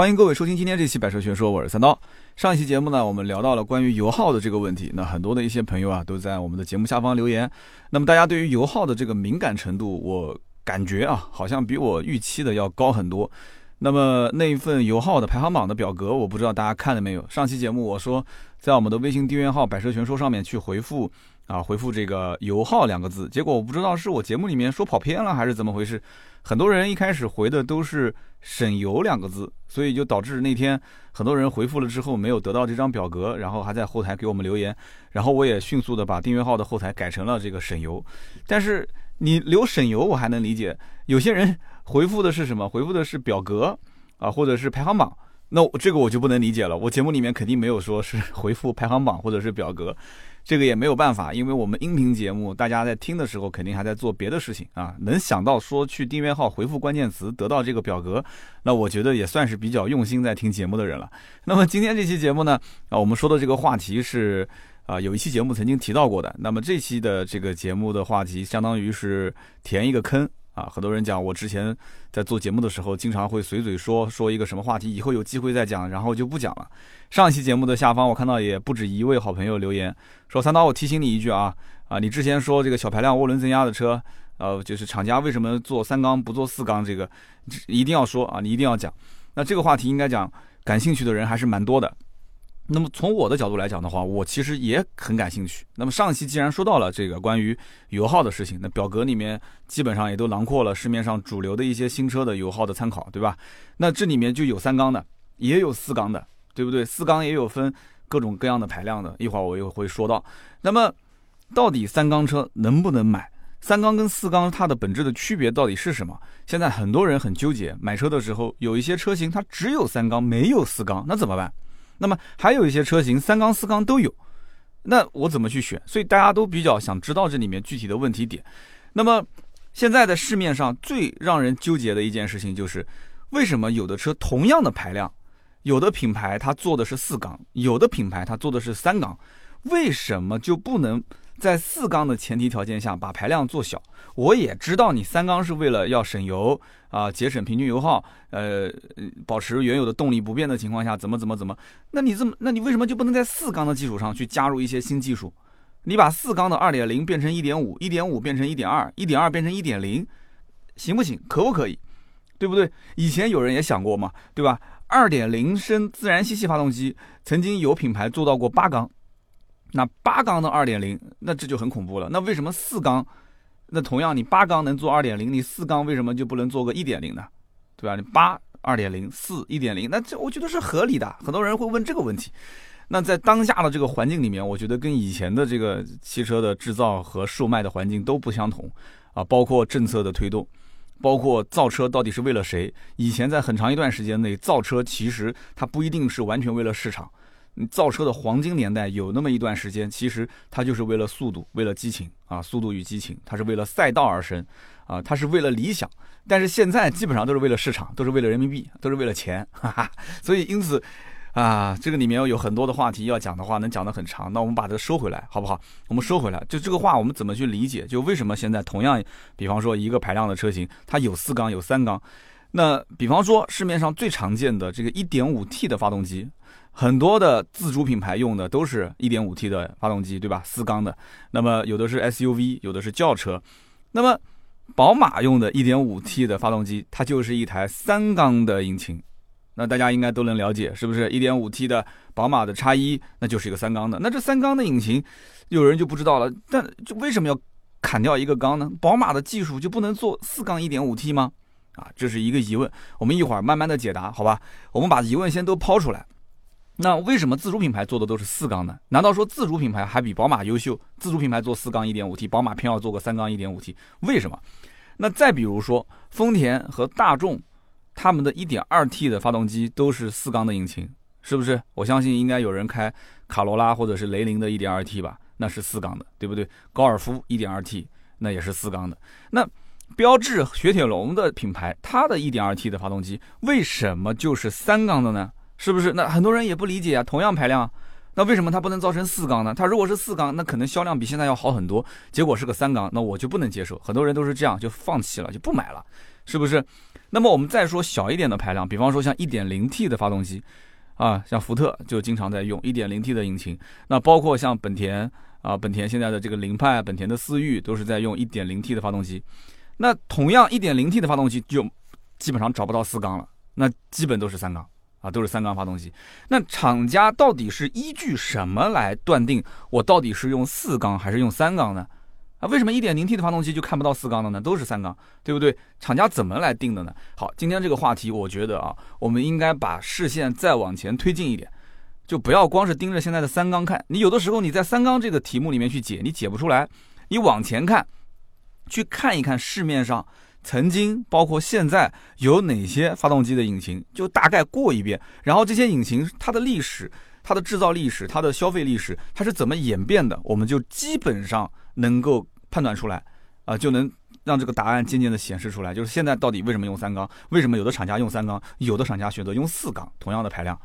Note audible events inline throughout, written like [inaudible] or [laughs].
欢迎各位收听今天这期《百车全说》，我是三刀。上一期节目呢，我们聊到了关于油耗的这个问题。那很多的一些朋友啊，都在我们的节目下方留言。那么大家对于油耗的这个敏感程度，我感觉啊，好像比我预期的要高很多。那么那一份油耗的排行榜的表格，我不知道大家看了没有？上期节目我说，在我们的微信订阅号“百车全说”上面去回复啊，回复这个“油耗”两个字。结果我不知道是我节目里面说跑偏了，还是怎么回事。很多人一开始回的都是“省油”两个字，所以就导致那天很多人回复了之后没有得到这张表格，然后还在后台给我们留言，然后我也迅速的把订阅号的后台改成了这个“省油”。但是你留“省油”我还能理解，有些人回复的是什么？回复的是表格啊，或者是排行榜，那这个我就不能理解了。我节目里面肯定没有说是回复排行榜或者是表格。这个也没有办法，因为我们音频节目，大家在听的时候肯定还在做别的事情啊。能想到说去订阅号回复关键词得到这个表格，那我觉得也算是比较用心在听节目的人了。[laughs] 那么今天这期节目呢，啊，我们说的这个话题是啊，有一期节目曾经提到过的。那么这期的这个节目的话题，相当于是填一个坑。啊，很多人讲我之前在做节目的时候，经常会随嘴说说一个什么话题，以后有机会再讲，然后就不讲了。上期节目的下方，我看到也不止一位好朋友留言说：“三刀，我提醒你一句啊，啊，你之前说这个小排量涡轮增压的车，呃，就是厂家为什么做三缸不做四缸，这个一定要说啊，你一定要讲。那这个话题应该讲，感兴趣的人还是蛮多的。”那么从我的角度来讲的话，我其实也很感兴趣。那么上期既然说到了这个关于油耗的事情，那表格里面基本上也都囊括了市面上主流的一些新车的油耗的参考，对吧？那这里面就有三缸的，也有四缸的，对不对？四缸也有分各种各样的排量的，一会儿我又会说到。那么到底三缸车能不能买？三缸跟四缸它的本质的区别到底是什么？现在很多人很纠结，买车的时候有一些车型它只有三缸没有四缸，那怎么办？那么还有一些车型三缸四缸都有，那我怎么去选？所以大家都比较想知道这里面具体的问题点。那么现在的市面上最让人纠结的一件事情就是，为什么有的车同样的排量，有的品牌它做的是四缸，有的品牌它做的是三缸，为什么就不能？在四缸的前提条件下，把排量做小。我也知道你三缸是为了要省油啊，节省平均油耗，呃，保持原有的动力不变的情况下，怎么怎么怎么？那你这么，那你为什么就不能在四缸的基础上去加入一些新技术？你把四缸的二点零变成一点五，一点五变成一点二，一点二变成一点零，行不行？可不可以？对不对？以前有人也想过嘛，对吧？二点零升自然吸气发动机曾经有品牌做到过八缸。那八缸的二点零，那这就很恐怖了。那为什么四缸？那同样，你八缸能做二点零，你四缸为什么就不能做个一点零呢？对吧？你八二点零，四一点零，那这我觉得是合理的。很多人会问这个问题。那在当下的这个环境里面，我觉得跟以前的这个汽车的制造和售卖的环境都不相同啊。包括政策的推动，包括造车到底是为了谁？以前在很长一段时间内，造车其实它不一定是完全为了市场。造车的黄金年代有那么一段时间，其实它就是为了速度，为了激情啊，速度与激情，它是为了赛道而生，啊，它是为了理想。但是现在基本上都是为了市场，都是为了人民币，都是为了钱，哈哈。所以因此，啊，这个里面有很多的话题要讲的话，能讲得很长。那我们把它收回来，好不好？我们收回来，就这个话我们怎么去理解？就为什么现在同样，比方说一个排量的车型，它有四缸，有三缸。那比方说市面上最常见的这个 1.5T 的发动机。很多的自主品牌用的都是一点五 T 的发动机，对吧？四缸的。那么有的是 SUV，有的是轿车。那么宝马用的一点五 T 的发动机，它就是一台三缸的引擎。那大家应该都能了解，是不是？一点五 T 的宝马的叉一，那就是一个三缸的。那这三缸的引擎，有人就不知道了。但就为什么要砍掉一个缸呢？宝马的技术就不能做四缸一点五 T 吗？啊，这是一个疑问。我们一会儿慢慢的解答，好吧？我们把疑问先都抛出来。那为什么自主品牌做的都是四缸呢？难道说自主品牌还比宝马优秀？自主品牌做四缸一点五 T，宝马偏要做个三缸一点五 T，为什么？那再比如说丰田和大众，他们的一点二 T 的发动机都是四缸的引擎，是不是？我相信应该有人开卡罗拉或者是雷凌的一点二 T 吧，那是四缸的，对不对？高尔夫一点二 T 那也是四缸的。那标致、雪铁龙的品牌，它的一点二 T 的发动机为什么就是三缸的呢？是不是？那很多人也不理解啊。同样排量，那为什么它不能造成四缸呢？它如果是四缸，那可能销量比现在要好很多。结果是个三缸，那我就不能接受。很多人都是这样就放弃了，就不买了。是不是？那么我们再说小一点的排量，比方说像 1.0T 的发动机，啊，像福特就经常在用 1.0T 的引擎，那包括像本田啊，本田现在的这个凌派、本田的思域都是在用 1.0T 的发动机。那同样 1.0T 的发动机就基本上找不到四缸了，那基本都是三缸啊，都是三缸发动机。那厂家到底是依据什么来断定我到底是用四缸还是用三缸呢？啊，为什么一点零 T 的发动机就看不到四缸的呢？都是三缸，对不对？厂家怎么来定的呢？好，今天这个话题，我觉得啊，我们应该把视线再往前推进一点，就不要光是盯着现在的三缸看。你有的时候你在三缸这个题目里面去解，你解不出来，你往前看，去看一看市面上曾经包括现在有哪些发动机的引擎，就大概过一遍，然后这些引擎它的历史。它的制造历史，它的消费历史，它是怎么演变的？我们就基本上能够判断出来，啊，就能让这个答案渐渐的显示出来。就是现在到底为什么用三缸？为什么有的厂家用三缸，有的厂家选择用四缸？同样的排量，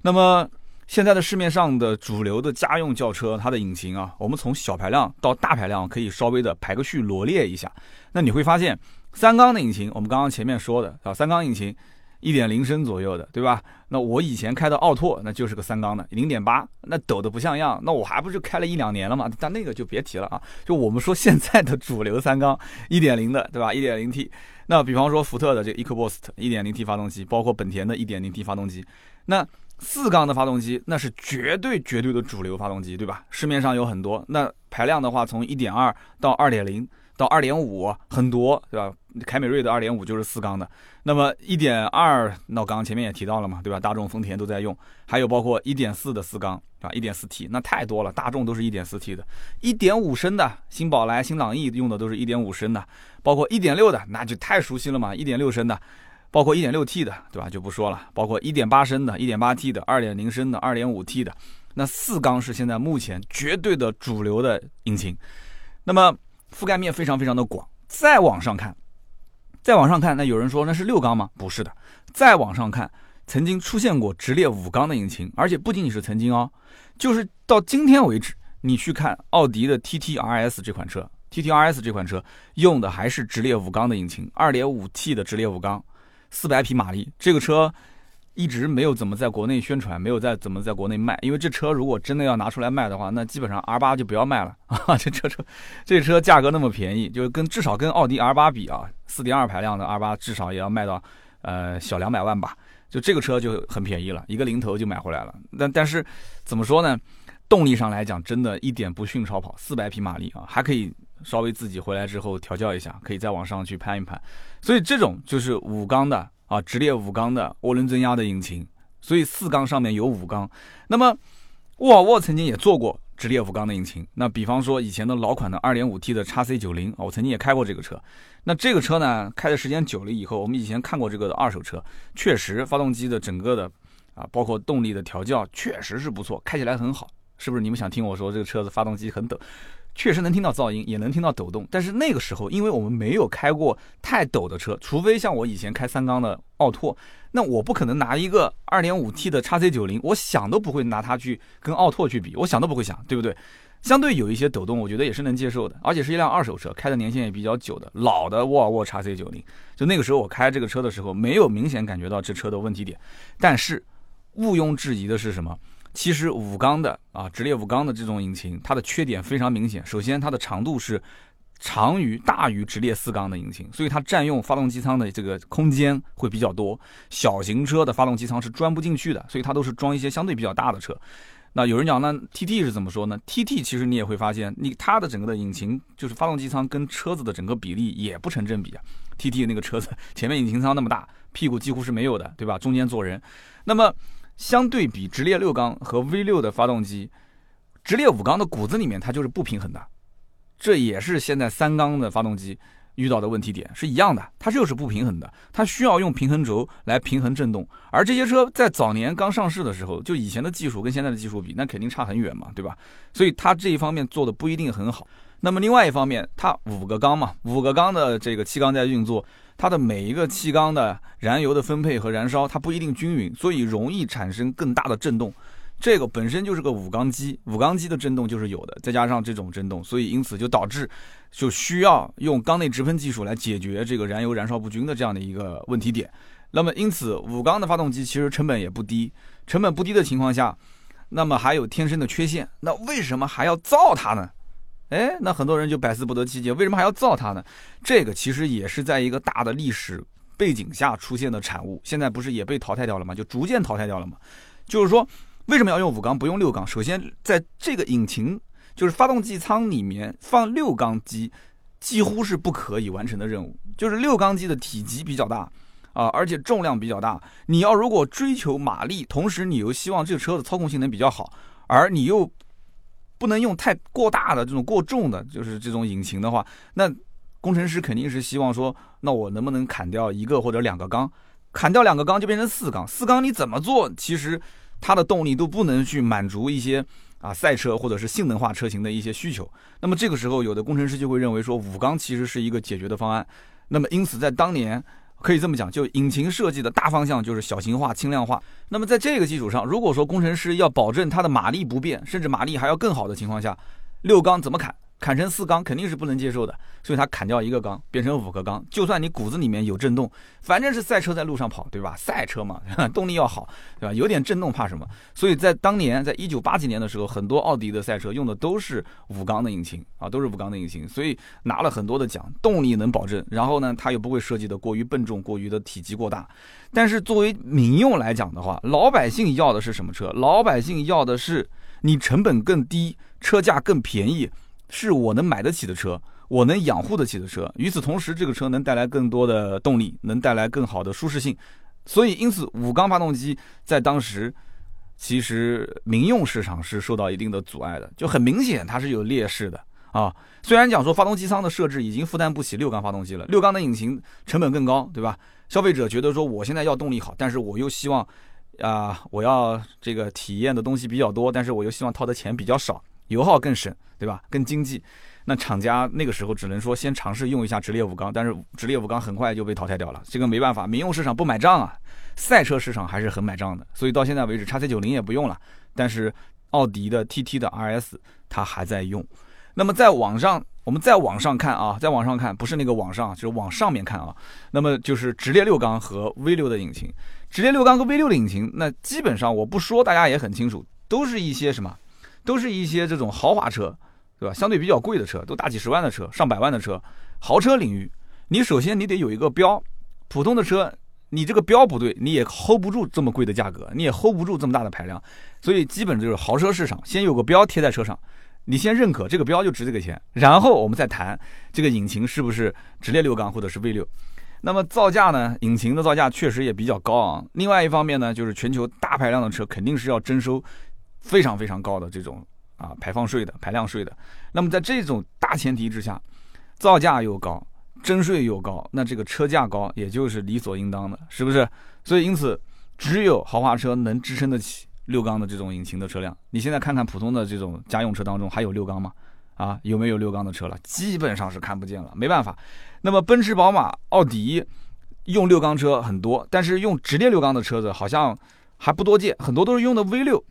那么现在的市面上的主流的家用轿车，它的引擎啊，我们从小排量到大排量，可以稍微的排个序罗列一下。那你会发现，三缸的引擎，我们刚刚前面说的啊，三缸引擎。一点零升左右的，对吧？那我以前开的奥拓，那就是个三缸的，零点八，那抖的不像样。那我还不是开了一两年了嘛？但那个就别提了啊。就我们说现在的主流三缸，一点零的，对吧？一点零 T。那比方说福特的这个 EcoBoost 一点零 T 发动机，包括本田的一点零 T 发动机，那四缸的发动机，那是绝对绝对的主流发动机，对吧？市面上有很多。那排量的话，从一点二到二点零。到二点五很多，对吧？凯美瑞的二点五就是四缸的，那么一点二，那我刚刚前面也提到了嘛，对吧？大众、丰田都在用，还有包括一点四的四缸啊，一点四 T，那太多了，大众都是一点四 T 的，一点五升的新宝来、新朗逸用的都是一点五升的，包括一点六的，那就太熟悉了嘛，一点六升的，包括一点六 T 的，对吧？就不说了，包括一点八升的、一点八 T 的、二点零升的、二点五 T 的，那四缸是现在目前绝对的主流的引擎，那么。覆盖面非常非常的广，再往上看，再往上看，那有人说那是六缸吗？不是的，再往上看，曾经出现过直列五缸的引擎，而且不仅仅是曾经哦，就是到今天为止，你去看奥迪的 TT RS 这款车，TT RS 这款车用的还是直列五缸的引擎，二点五 T 的直列五缸，四百匹马力，这个车。一直没有怎么在国内宣传，没有在怎么在国内卖，因为这车如果真的要拿出来卖的话，那基本上 R 八就不要卖了 [laughs] 啊！这车车，这车价格那么便宜，就是跟至少跟奥迪 R 八比啊，四点二排量的 R 八至少也要卖到呃小两百万吧，就这个车就很便宜了，一个零头就买回来了。但但是怎么说呢？动力上来讲，真的一点不逊超跑，四百匹马力啊，还可以稍微自己回来之后调教一下，可以再往上去攀一攀。所以这种就是五缸的。啊，直列五缸的涡轮增压的引擎，所以四缸上面有五缸。那么沃尔沃曾经也做过直列五缸的引擎。那比方说以前的老款的 2.5T 的 x C 九零啊，我曾经也开过这个车。那这个车呢，开的时间久了以后，我们以前看过这个的二手车，确实发动机的整个的啊，包括动力的调教确实是不错，开起来很好。是不是你们想听我说这个车子发动机很抖？确实能听到噪音，也能听到抖动，但是那个时候，因为我们没有开过太抖的车，除非像我以前开三缸的奥拓，那我不可能拿一个 2.5T 的 x C 九零，我想都不会拿它去跟奥拓去比，我想都不会想，对不对？相对有一些抖动，我觉得也是能接受的，而且是一辆二手车，开的年限也比较久的老的沃尔沃 x C 九零，就那个时候我开这个车的时候，没有明显感觉到这车的问题点，但是毋庸置疑的是什么？其实五缸的啊，直列五缸的这种引擎，它的缺点非常明显。首先，它的长度是长于大于直列四缸的引擎，所以它占用发动机舱的这个空间会比较多。小型车的发动机舱是装不进去的，所以它都是装一些相对比较大的车。那有人讲，那 TT 是怎么说呢？TT 其实你也会发现，你它的整个的引擎就是发动机舱跟车子的整个比例也不成正比啊。TT 那个车子前面引擎舱那么大，屁股几乎是没有的，对吧？中间坐人，那么。相对比直列六缸和 V 六的发动机，直列五缸的骨子里面它就是不平衡的，这也是现在三缸的发动机遇到的问题点是一样的，它就是不平衡的，它需要用平衡轴来平衡振动。而这些车在早年刚上市的时候，就以前的技术跟现在的技术比，那肯定差很远嘛，对吧？所以它这一方面做的不一定很好。那么另外一方面，它五个缸嘛，五个缸的这个气缸在运作。它的每一个气缸的燃油的分配和燃烧，它不一定均匀，所以容易产生更大的震动。这个本身就是个五缸机，五缸机的震动就是有的，再加上这种震动，所以因此就导致就需要用缸内直喷技术来解决这个燃油燃烧不均的这样的一个问题点。那么因此五缸的发动机其实成本也不低，成本不低的情况下，那么还有天生的缺陷，那为什么还要造它呢？哎，那很多人就百思不得其解，为什么还要造它呢？这个其实也是在一个大的历史背景下出现的产物，现在不是也被淘汰掉了吗？就逐渐淘汰掉了嘛。就是说。为什么要用五缸不用六缸？首先，在这个引擎就是发动机舱里面放六缸机，几乎是不可以完成的任务。就是六缸机的体积比较大啊，而且重量比较大。你要如果追求马力，同时你又希望这个车的操控性能比较好，而你又不能用太过大的这种过重的，就是这种引擎的话，那工程师肯定是希望说，那我能不能砍掉一个或者两个缸？砍掉两个缸就变成四缸，四缸你怎么做？其实。它的动力都不能去满足一些啊赛车或者是性能化车型的一些需求，那么这个时候有的工程师就会认为说五缸其实是一个解决的方案，那么因此在当年可以这么讲，就引擎设计的大方向就是小型化、轻量化。那么在这个基础上，如果说工程师要保证它的马力不变，甚至马力还要更好的情况下，六缸怎么砍？砍成四缸肯定是不能接受的，所以它砍掉一个缸，变成五个缸。就算你骨子里面有震动，反正是赛车在路上跑，对吧？赛车嘛，[laughs] 动力要好，对吧？有点震动怕什么？所以在当年，在一九八几年的时候，很多奥迪的赛车用的都是五缸的引擎啊，都是五缸的引擎，所以拿了很多的奖，动力能保证。然后呢，它又不会设计的过于笨重，过于的体积过大。但是作为民用来讲的话，老百姓要的是什么车？老百姓要的是你成本更低，车价更便宜。是我能买得起的车，我能养护得起的车。与此同时，这个车能带来更多的动力，能带来更好的舒适性。所以，因此五缸发动机在当时其实民用市场是受到一定的阻碍的，就很明显它是有劣势的啊。虽然讲说发动机舱的设置已经负担不起六缸发动机了，六缸的引擎成本更高，对吧？消费者觉得说我现在要动力好，但是我又希望啊，我要这个体验的东西比较多，但是我又希望掏的钱比较少。油耗更省，对吧？更经济。那厂家那个时候只能说先尝试用一下直列五缸，但是直列五缸很快就被淘汰掉了。这个没办法，民用市场不买账啊，赛车市场还是很买账的。所以到现在为止，叉 C 九零也不用了，但是奥迪的 TT 的 RS 它还在用。那么在网上，我们再往上看啊，在网上看，不是那个网上，就是往上面看啊。那么就是直列六缸和 V 六的引擎，直列六缸和 V 六的引擎，那基本上我不说，大家也很清楚，都是一些什么？都是一些这种豪华车，对吧？相对比较贵的车，都大几十万的车，上百万的车，豪车领域，你首先你得有一个标，普通的车，你这个标不对，你也 hold 不住这么贵的价格，你也 hold 不住这么大的排量，所以基本就是豪车市场，先有个标贴在车上，你先认可这个标就值这个钱，然后我们再谈这个引擎是不是直列六缸或者是 V 六，那么造价呢？引擎的造价确实也比较高昂。另外一方面呢，就是全球大排量的车肯定是要征收。非常非常高的这种啊排放税的排量税的，那么在这种大前提之下，造价又高，征税又高，那这个车价高也就是理所应当的，是不是？所以因此，只有豪华车能支撑得起六缸的这种引擎的车辆。你现在看看普通的这种家用车当中还有六缸吗？啊，有没有六缸的车了？基本上是看不见了，没办法。那么奔驰、宝马、奥迪用六缸车很多，但是用直列六缸的车子好像还不多见，很多都是用的 V 六。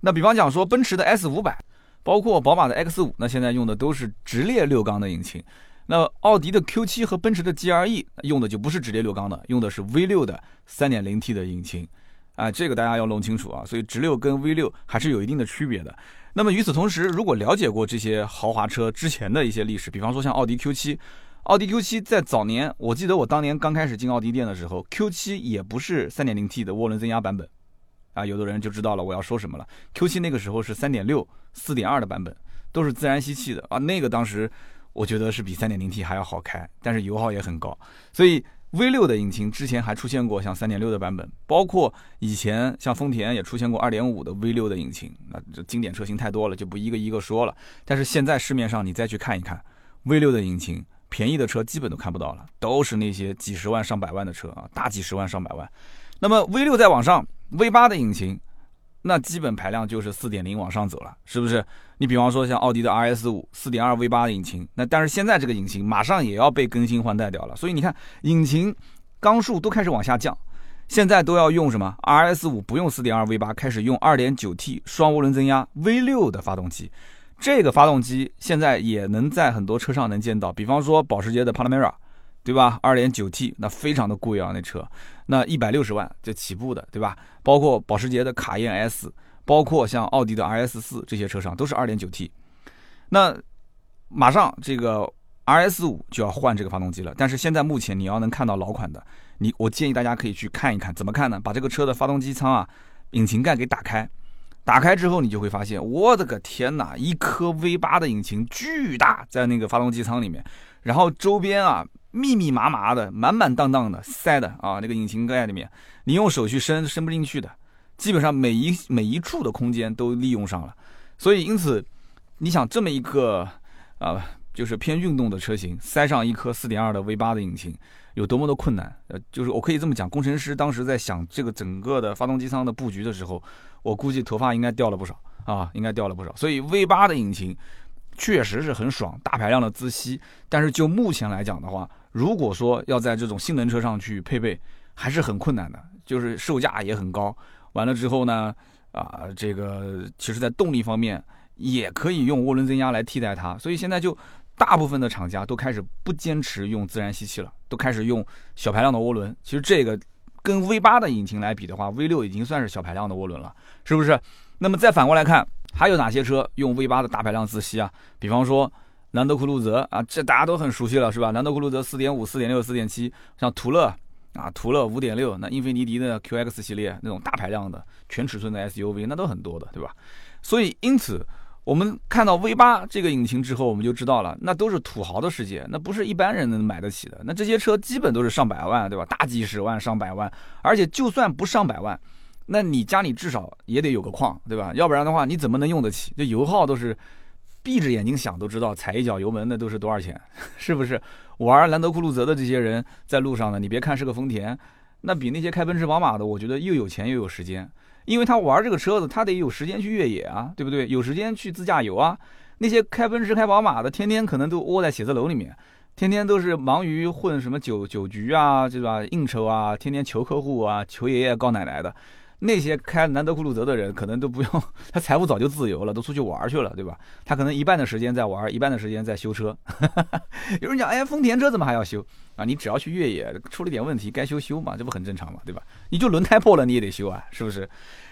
那比方讲说，奔驰的 S 五百，包括宝马的 X 五，那现在用的都是直列六缸的引擎。那奥迪的 Q 七和奔驰的 GLE 用的就不是直列六缸的，用的是 V 六的 3.0T 的引擎。啊，这个大家要弄清楚啊。所以直六跟 V 六还是有一定的区别的。那么与此同时，如果了解过这些豪华车之前的一些历史，比方说像奥迪 Q 七，奥迪 Q 七在早年，我记得我当年刚开始进奥迪店的时候，Q 七也不是 3.0T 的涡轮增压版本。啊，有的人就知道了我要说什么了。Q7 那个时候是三点六、四点二的版本，都是自然吸气的啊。那个当时我觉得是比三点零 T 还要好开，但是油耗也很高。所以 V6 的引擎之前还出现过像三点六的版本，包括以前像丰田也出现过二点五的 V6 的引擎。那这经典车型太多了，就不一个一个说了。但是现在市面上你再去看一看 V6 的引擎，便宜的车基本都看不到了，都是那些几十万上百万的车啊，大几十万上百万。那么 V6 再往上。V 八的引擎，那基本排量就是四点零往上走了，是不是？你比方说像奥迪的 RS 五四点二 V 八的引擎，那但是现在这个引擎马上也要被更新换代掉了，所以你看引擎缸数都开始往下降，现在都要用什么？RS 五不用4.2 V8，开始用 2.9T 双涡轮增压 V6 的发动机。这个发动机现在也能在很多车上能见到，比方说保时捷的 Panamera，对吧？2.9T 那非常的贵啊，那车那一百六十万就起步的，对吧？包括保时捷的卡宴 S，包括像奥迪的 RS 四这些车上都是 2.9T。那马上这个 RS 五就要换这个发动机了，但是现在目前你要能看到老款的，你我建议大家可以去看一看，怎么看呢？把这个车的发动机舱啊，引擎盖给打开。打开之后，你就会发现，我的个天哪！一颗 V8 的引擎巨大，在那个发动机舱里面，然后周边啊密密麻麻的、满满当当的塞的啊，那个引擎盖里面，你用手去伸伸不进去的，基本上每一每一处的空间都利用上了。所以，因此，你想这么一个啊，就是偏运动的车型，塞上一颗4.2的 V8 的引擎，有多么的困难？呃，就是我可以这么讲，工程师当时在想这个整个的发动机舱的布局的时候。我估计头发应该掉了不少啊，应该掉了不少。所以 V8 的引擎确实是很爽，大排量的自吸。但是就目前来讲的话，如果说要在这种性能车上去配备，还是很困难的，就是售价也很高。完了之后呢，啊，这个其实在动力方面也可以用涡轮增压来替代它。所以现在就大部分的厂家都开始不坚持用自然吸气了，都开始用小排量的涡轮。其实这个。跟 V8 的引擎来比的话，V6 已经算是小排量的涡轮了，是不是？那么再反过来看，还有哪些车用 V8 的大排量自吸啊？比方说兰德酷路泽啊，这大家都很熟悉了，是吧？兰德酷路泽4.5、4.6、4.7，像途乐啊，途乐5.6，那英菲尼迪的 QX 系列那种大排量的全尺寸的 SUV，那都很多的，对吧？所以因此。我们看到 V 八这个引擎之后，我们就知道了，那都是土豪的世界，那不是一般人能买得起的。那这些车基本都是上百万，对吧？大几十万、上百万，而且就算不上百万，那你家里至少也得有个矿，对吧？要不然的话，你怎么能用得起？这油耗都是闭着眼睛想都知道，踩一脚油门那都是多少钱，[laughs] 是不是？玩兰德酷路泽的这些人在路上呢，你别看是个丰田，那比那些开奔驰、宝马的，我觉得又有钱又有时间。因为他玩这个车子，他得有时间去越野啊，对不对？有时间去自驾游啊。那些开奔驰、开宝马的，天天可能都窝在写字楼里面，天天都是忙于混什么酒酒局啊，对吧？应酬啊，天天求客户啊，求爷爷告奶奶的。那些开兰德酷路泽的人，可能都不用，[laughs] 他财务早就自由了，都出去玩去了，对吧？他可能一半的时间在玩，一半的时间在修车。[laughs] 有人讲，哎，丰田车怎么还要修啊？你只要去越野，出了点问题该修修嘛，这不很正常嘛，对吧？你就轮胎破了你也得修啊，是不是？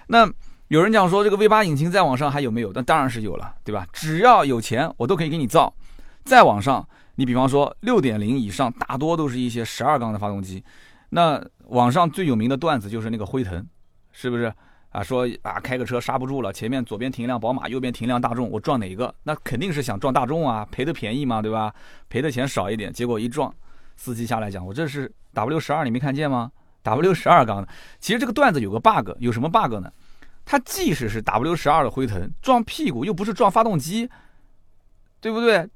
那有人讲说，这个 V 八引擎再往上还有没有？那当然是有了，对吧？只要有钱，我都可以给你造。再往上，你比方说六点零以上，大多都是一些十二缸的发动机。那网上最有名的段子就是那个辉腾。是不是啊？说啊，开个车刹不住了，前面左边停一辆宝马，右边停一辆大众，我撞哪个？那肯定是想撞大众啊，赔的便宜嘛，对吧？赔的钱少一点，结果一撞，司机下来讲，我这是 W 十二，你没看见吗？W 十二缸的。其实这个段子有个 bug，有什么 bug 呢？它即使是 W 十二的辉腾，撞屁股又不是撞发动机，对不对？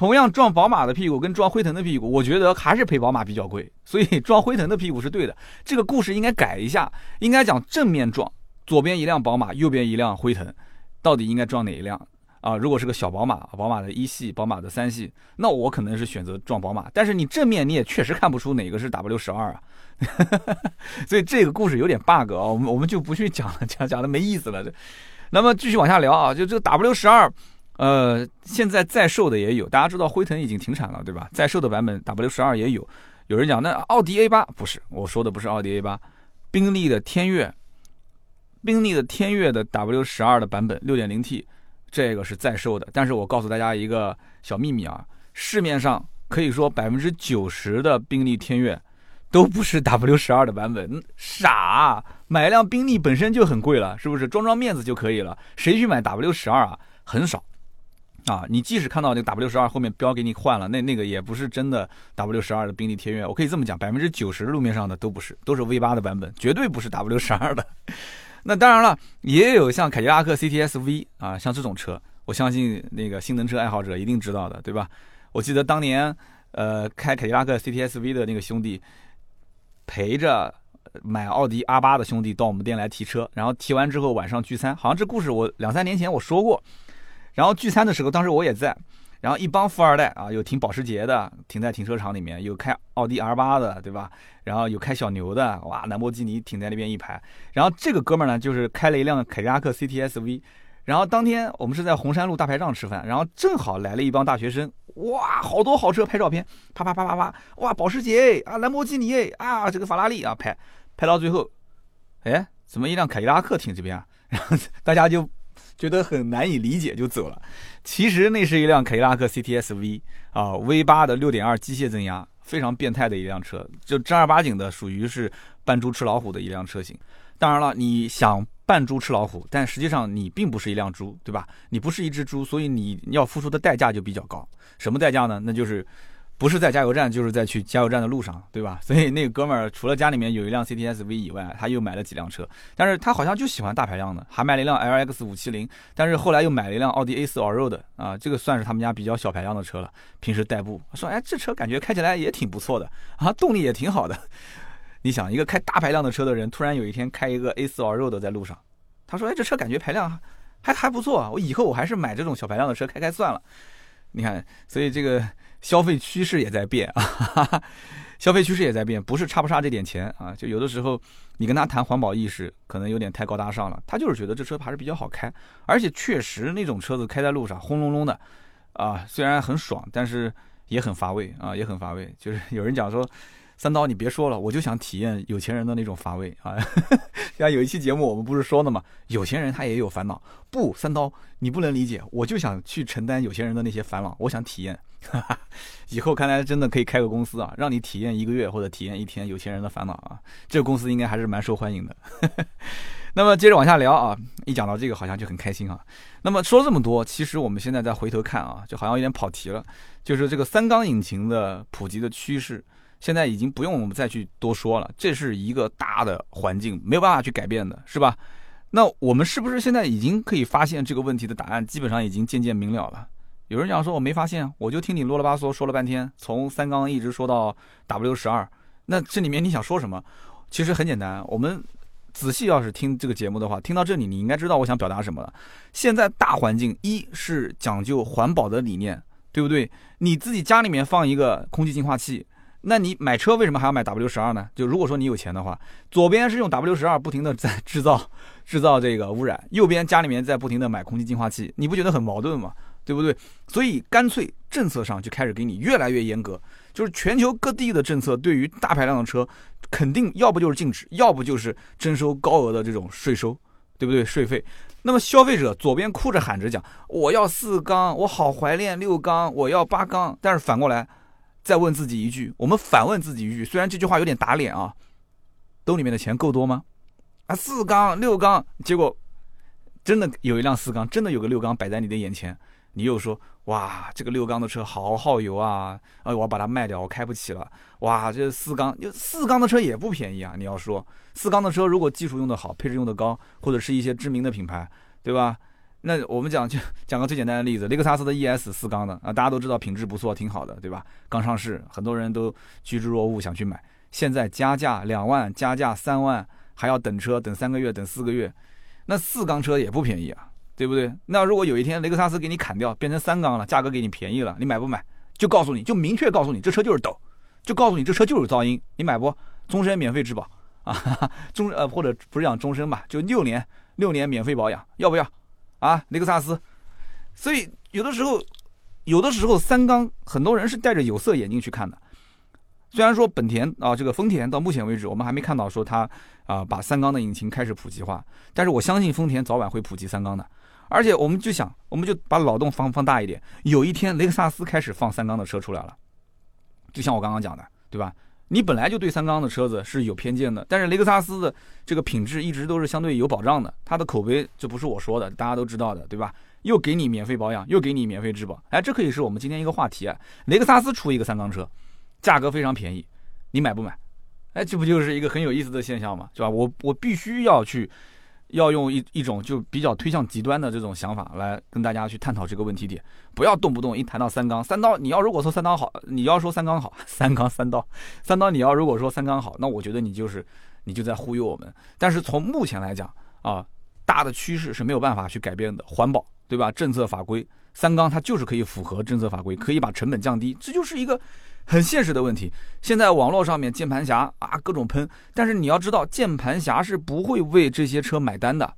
同样撞宝马的屁股跟撞辉腾的屁股，我觉得还是赔宝马比较贵，[laughs] 所以撞辉腾的屁股是对的。这个故事应该改一下，应该讲正面撞，左边一辆宝马，右边一辆辉腾，到底应该撞哪一辆啊？如果是个小宝马，宝马的一系，宝马的三系，那我可能是选择撞宝马。但是你正面你也确实看不出哪个是 W 十二啊，[laughs] 所以这个故事有点 bug 啊，我们我们就不去讲了，讲讲的没意思了。这，那么继续往下聊啊，就这个 W 十二。呃，现在在售的也有，大家知道辉腾已经停产了，对吧？在售的版本 W 十二也有。有人讲，那奥迪 A 八不是，我说的不是奥迪 A 八，宾利的天越，宾利的天越的 W 十二的版本六点零 T，这个是在售的。但是我告诉大家一个小秘密啊，市面上可以说百分之九十的宾利天越都不是 W 十二的版本。傻，买一辆宾利本身就很贵了，是不是？装装面子就可以了，谁去买 W 十二啊？很少。啊，你即使看到那个 W 十二后面标给你换了，那那个也不是真的 W 十二的宾利添越。我可以这么讲，百分之九十路面上的都不是，都是 V 八的版本，绝对不是 W 十二的。[laughs] 那当然了，也有像凯迪拉克 CTS V 啊，像这种车，我相信那个性能车爱好者一定知道的，对吧？我记得当年，呃，开凯迪拉克 CTS V 的那个兄弟，陪着买奥迪 R 八的兄弟到我们店来提车，然后提完之后晚上聚餐，好像这故事我两三年前我说过。然后聚餐的时候，当时我也在，然后一帮富二代啊，有停保时捷的，停在停车场里面；有开奥迪 R 八的，对吧？然后有开小牛的，哇，兰博基尼停在那边一排。然后这个哥们儿呢，就是开了一辆凯迪拉克 CT-S V。然后当天我们是在红山路大排档吃饭，然后正好来了一帮大学生，哇，好多好车拍照片，啪啪啪啪啪，哇，保时捷啊，兰博基尼啊，这个法拉利啊，拍拍到最后，哎，怎么一辆凯迪拉克停这边啊？然后大家就。觉得很难以理解就走了，其实那是一辆凯迪拉克 CTS V 啊，V 八的六点二机械增压，非常变态的一辆车，就正儿八经的属于是扮猪吃老虎的一辆车型。当然了，你想扮猪吃老虎，但实际上你并不是一辆猪，对吧？你不是一只猪，所以你要付出的代价就比较高。什么代价呢？那就是。不是在加油站，就是在去加油站的路上，对吧？[laughs] 所以那个哥们儿除了家里面有一辆 CTS V 以外，他又买了几辆车。但是他好像就喜欢大排量的，还买了一辆 LX 五七零。但是后来又买了一辆奥迪 A 四 Allroad 啊，这个算是他们家比较小排量的车了。平时代步，说哎，这车感觉开起来也挺不错的啊，动力也挺好的。[laughs] 你想，一个开大排量的车的人，突然有一天开一个 A 四 Allroad 在路上，他说哎，这车感觉排量还还不错啊，我以后我还是买这种小排量的车开开算了。你看，所以这个。消费趋势也在变啊，消费趋势也在变，不是差不差这点钱啊，就有的时候你跟他谈环保意识，可能有点太高大上了。他就是觉得这车还是比较好开，而且确实那种车子开在路上轰隆隆的，啊，虽然很爽，但是也很乏味啊，也很乏味。就是有人讲说，三刀你别说了，我就想体验有钱人的那种乏味啊。[laughs] 像有一期节目我们不是说的嘛，有钱人他也有烦恼。不，三刀你不能理解，我就想去承担有钱人的那些烦恼，我想体验。[laughs] 以后看来真的可以开个公司啊，让你体验一个月或者体验一天有钱人的烦恼啊，这个公司应该还是蛮受欢迎的。[laughs] 那么接着往下聊啊，一讲到这个好像就很开心啊。那么说了这么多，其实我们现在再回头看啊，就好像有点跑题了。就是这个三缸引擎的普及的趋势，现在已经不用我们再去多说了，这是一个大的环境，没有办法去改变的，是吧？那我们是不是现在已经可以发现这个问题的答案，基本上已经渐渐明了了？有人讲说我没发现，我就听你啰里吧嗦说了半天，从三缸一直说到 W 十二，那这里面你想说什么？其实很简单，我们仔细要是听这个节目的话，听到这里你应该知道我想表达什么了。现在大环境一是讲究环保的理念，对不对？你自己家里面放一个空气净化器，那你买车为什么还要买 W 十二呢？就如果说你有钱的话，左边是用 W 十二不停的在制造制造这个污染，右边家里面在不停的买空气净化器，你不觉得很矛盾吗？对不对？所以干脆政策上就开始给你越来越严格，就是全球各地的政策对于大排量的车，肯定要不就是禁止，要不就是征收高额的这种税收，对不对？税费。那么消费者左边哭着喊着讲我要四缸，我好怀念六缸，我要八缸。但是反过来再问自己一句，我们反问自己一句，虽然这句话有点打脸啊，兜里面的钱够多吗？啊，四缸六缸，结果真的有一辆四缸，真的有个六缸摆在你的眼前。你又说哇，这个六缸的车好耗油啊！哎，我要把它卖掉，我开不起了。哇，这四缸，四缸的车也不便宜啊！你要说四缸的车，如果技术用得好，配置用得高，或者是一些知名的品牌，对吧？那我们讲就讲个最简单的例子，雷克萨斯的 ES 四缸的啊，大家都知道品质不错，挺好的，对吧？刚上市，很多人都趋之若鹜想去买。现在加价两万，加价三万，还要等车，等三个月，等四个月，那四缸车也不便宜啊。对不对？那如果有一天雷克萨斯给你砍掉，变成三缸了，价格给你便宜了，你买不买？就告诉你就明确告诉你，这车就是抖，就告诉你这车就是噪音，你买不？终身免费质保啊，[laughs] 终呃或者不是讲终身吧，就六年六年免费保养，要不要？啊，雷克萨斯。所以有的时候，有的时候三缸很多人是戴着有色眼镜去看的。虽然说本田啊，这个丰田到目前为止我们还没看到说它啊把三缸的引擎开始普及化，但是我相信丰田早晚会普及三缸的。而且我们就想，我们就把脑洞放放大一点，有一天雷克萨斯开始放三缸的车出来了，就像我刚刚讲的，对吧？你本来就对三缸的车子是有偏见的，但是雷克萨斯的这个品质一直都是相对有保障的，它的口碑就不是我说的，大家都知道的，对吧？又给你免费保养，又给你免费质保，哎，这可以是我们今天一个话题啊。雷克萨斯出一个三缸车，价格非常便宜，你买不买？哎，这不就是一个很有意思的现象吗？是吧？我我必须要去。要用一一种就比较推向极端的这种想法来跟大家去探讨这个问题点，不要动不动一谈到三缸三刀，你要如果说三刀好，你要说三缸好，[laughs] 三缸三刀，三刀你要如果说三缸好，那我觉得你就是你就在忽悠我们。但是从目前来讲啊，大的趋势是没有办法去改变的，环保，对吧？政策法规，三缸它就是可以符合政策法规，可以把成本降低，这就是一个很现实的问题。现在网络上面键盘侠啊各种喷，但是你要知道，键盘侠是不会为这些车买单的，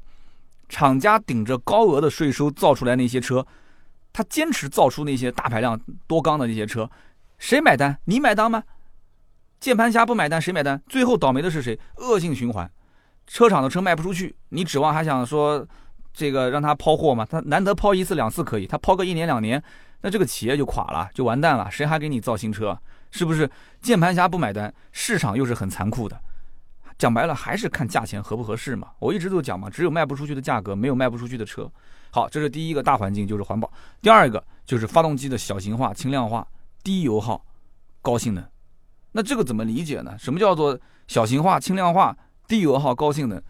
厂家顶着高额的税收造出来那些车，他坚持造出那些大排量多缸的那些车，谁买单？你买单吗？键盘侠不买单，谁买单？最后倒霉的是谁？恶性循环。车厂的车卖不出去，你指望还想说这个让他抛货吗？他难得抛一次两次可以，他抛个一年两年，那这个企业就垮了，就完蛋了。谁还给你造新车？是不是？键盘侠不买单，市场又是很残酷的。讲白了，还是看价钱合不合适嘛。我一直都讲嘛，只有卖不出去的价格，没有卖不出去的车。好，这是第一个大环境，就是环保。第二个就是发动机的小型化、轻量化、低油耗、高性能。那这个怎么理解呢？什么叫做小型化、轻量化？低油耗、高性能，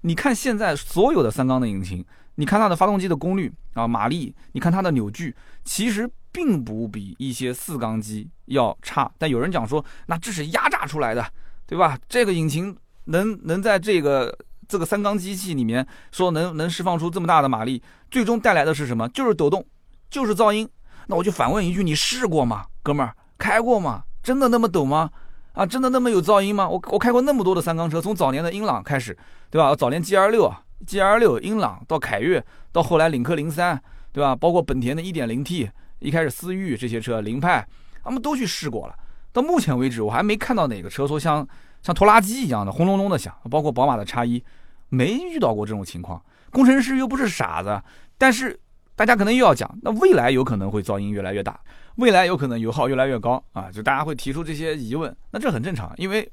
你看现在所有的三缸的引擎，你看它的发动机的功率啊、马力，你看它的扭矩，其实并不比一些四缸机要差。但有人讲说，那这是压榨出来的，对吧？这个引擎能能在这个这个三缸机器里面说能能释放出这么大的马力，最终带来的是什么？就是抖动，就是噪音。那我就反问一句，你试过吗，哥们儿？开过吗？真的那么抖吗？啊，真的那么有噪音吗？我我开过那么多的三缸车，从早年的英朗开始，对吧？早年 G R 六啊、G R 六、英朗到凯越，到后来领克零三，对吧？包括本田的一点零 T，一开始思域这些车，凌派，他们都去试过了。到目前为止，我还没看到哪个车说像像拖拉机一样的轰隆隆的响。包括宝马的叉一，没遇到过这种情况。工程师又不是傻子，但是大家可能又要讲，那未来有可能会噪音越来越大。未来有可能油耗越来越高啊，就大家会提出这些疑问，那这很正常，因为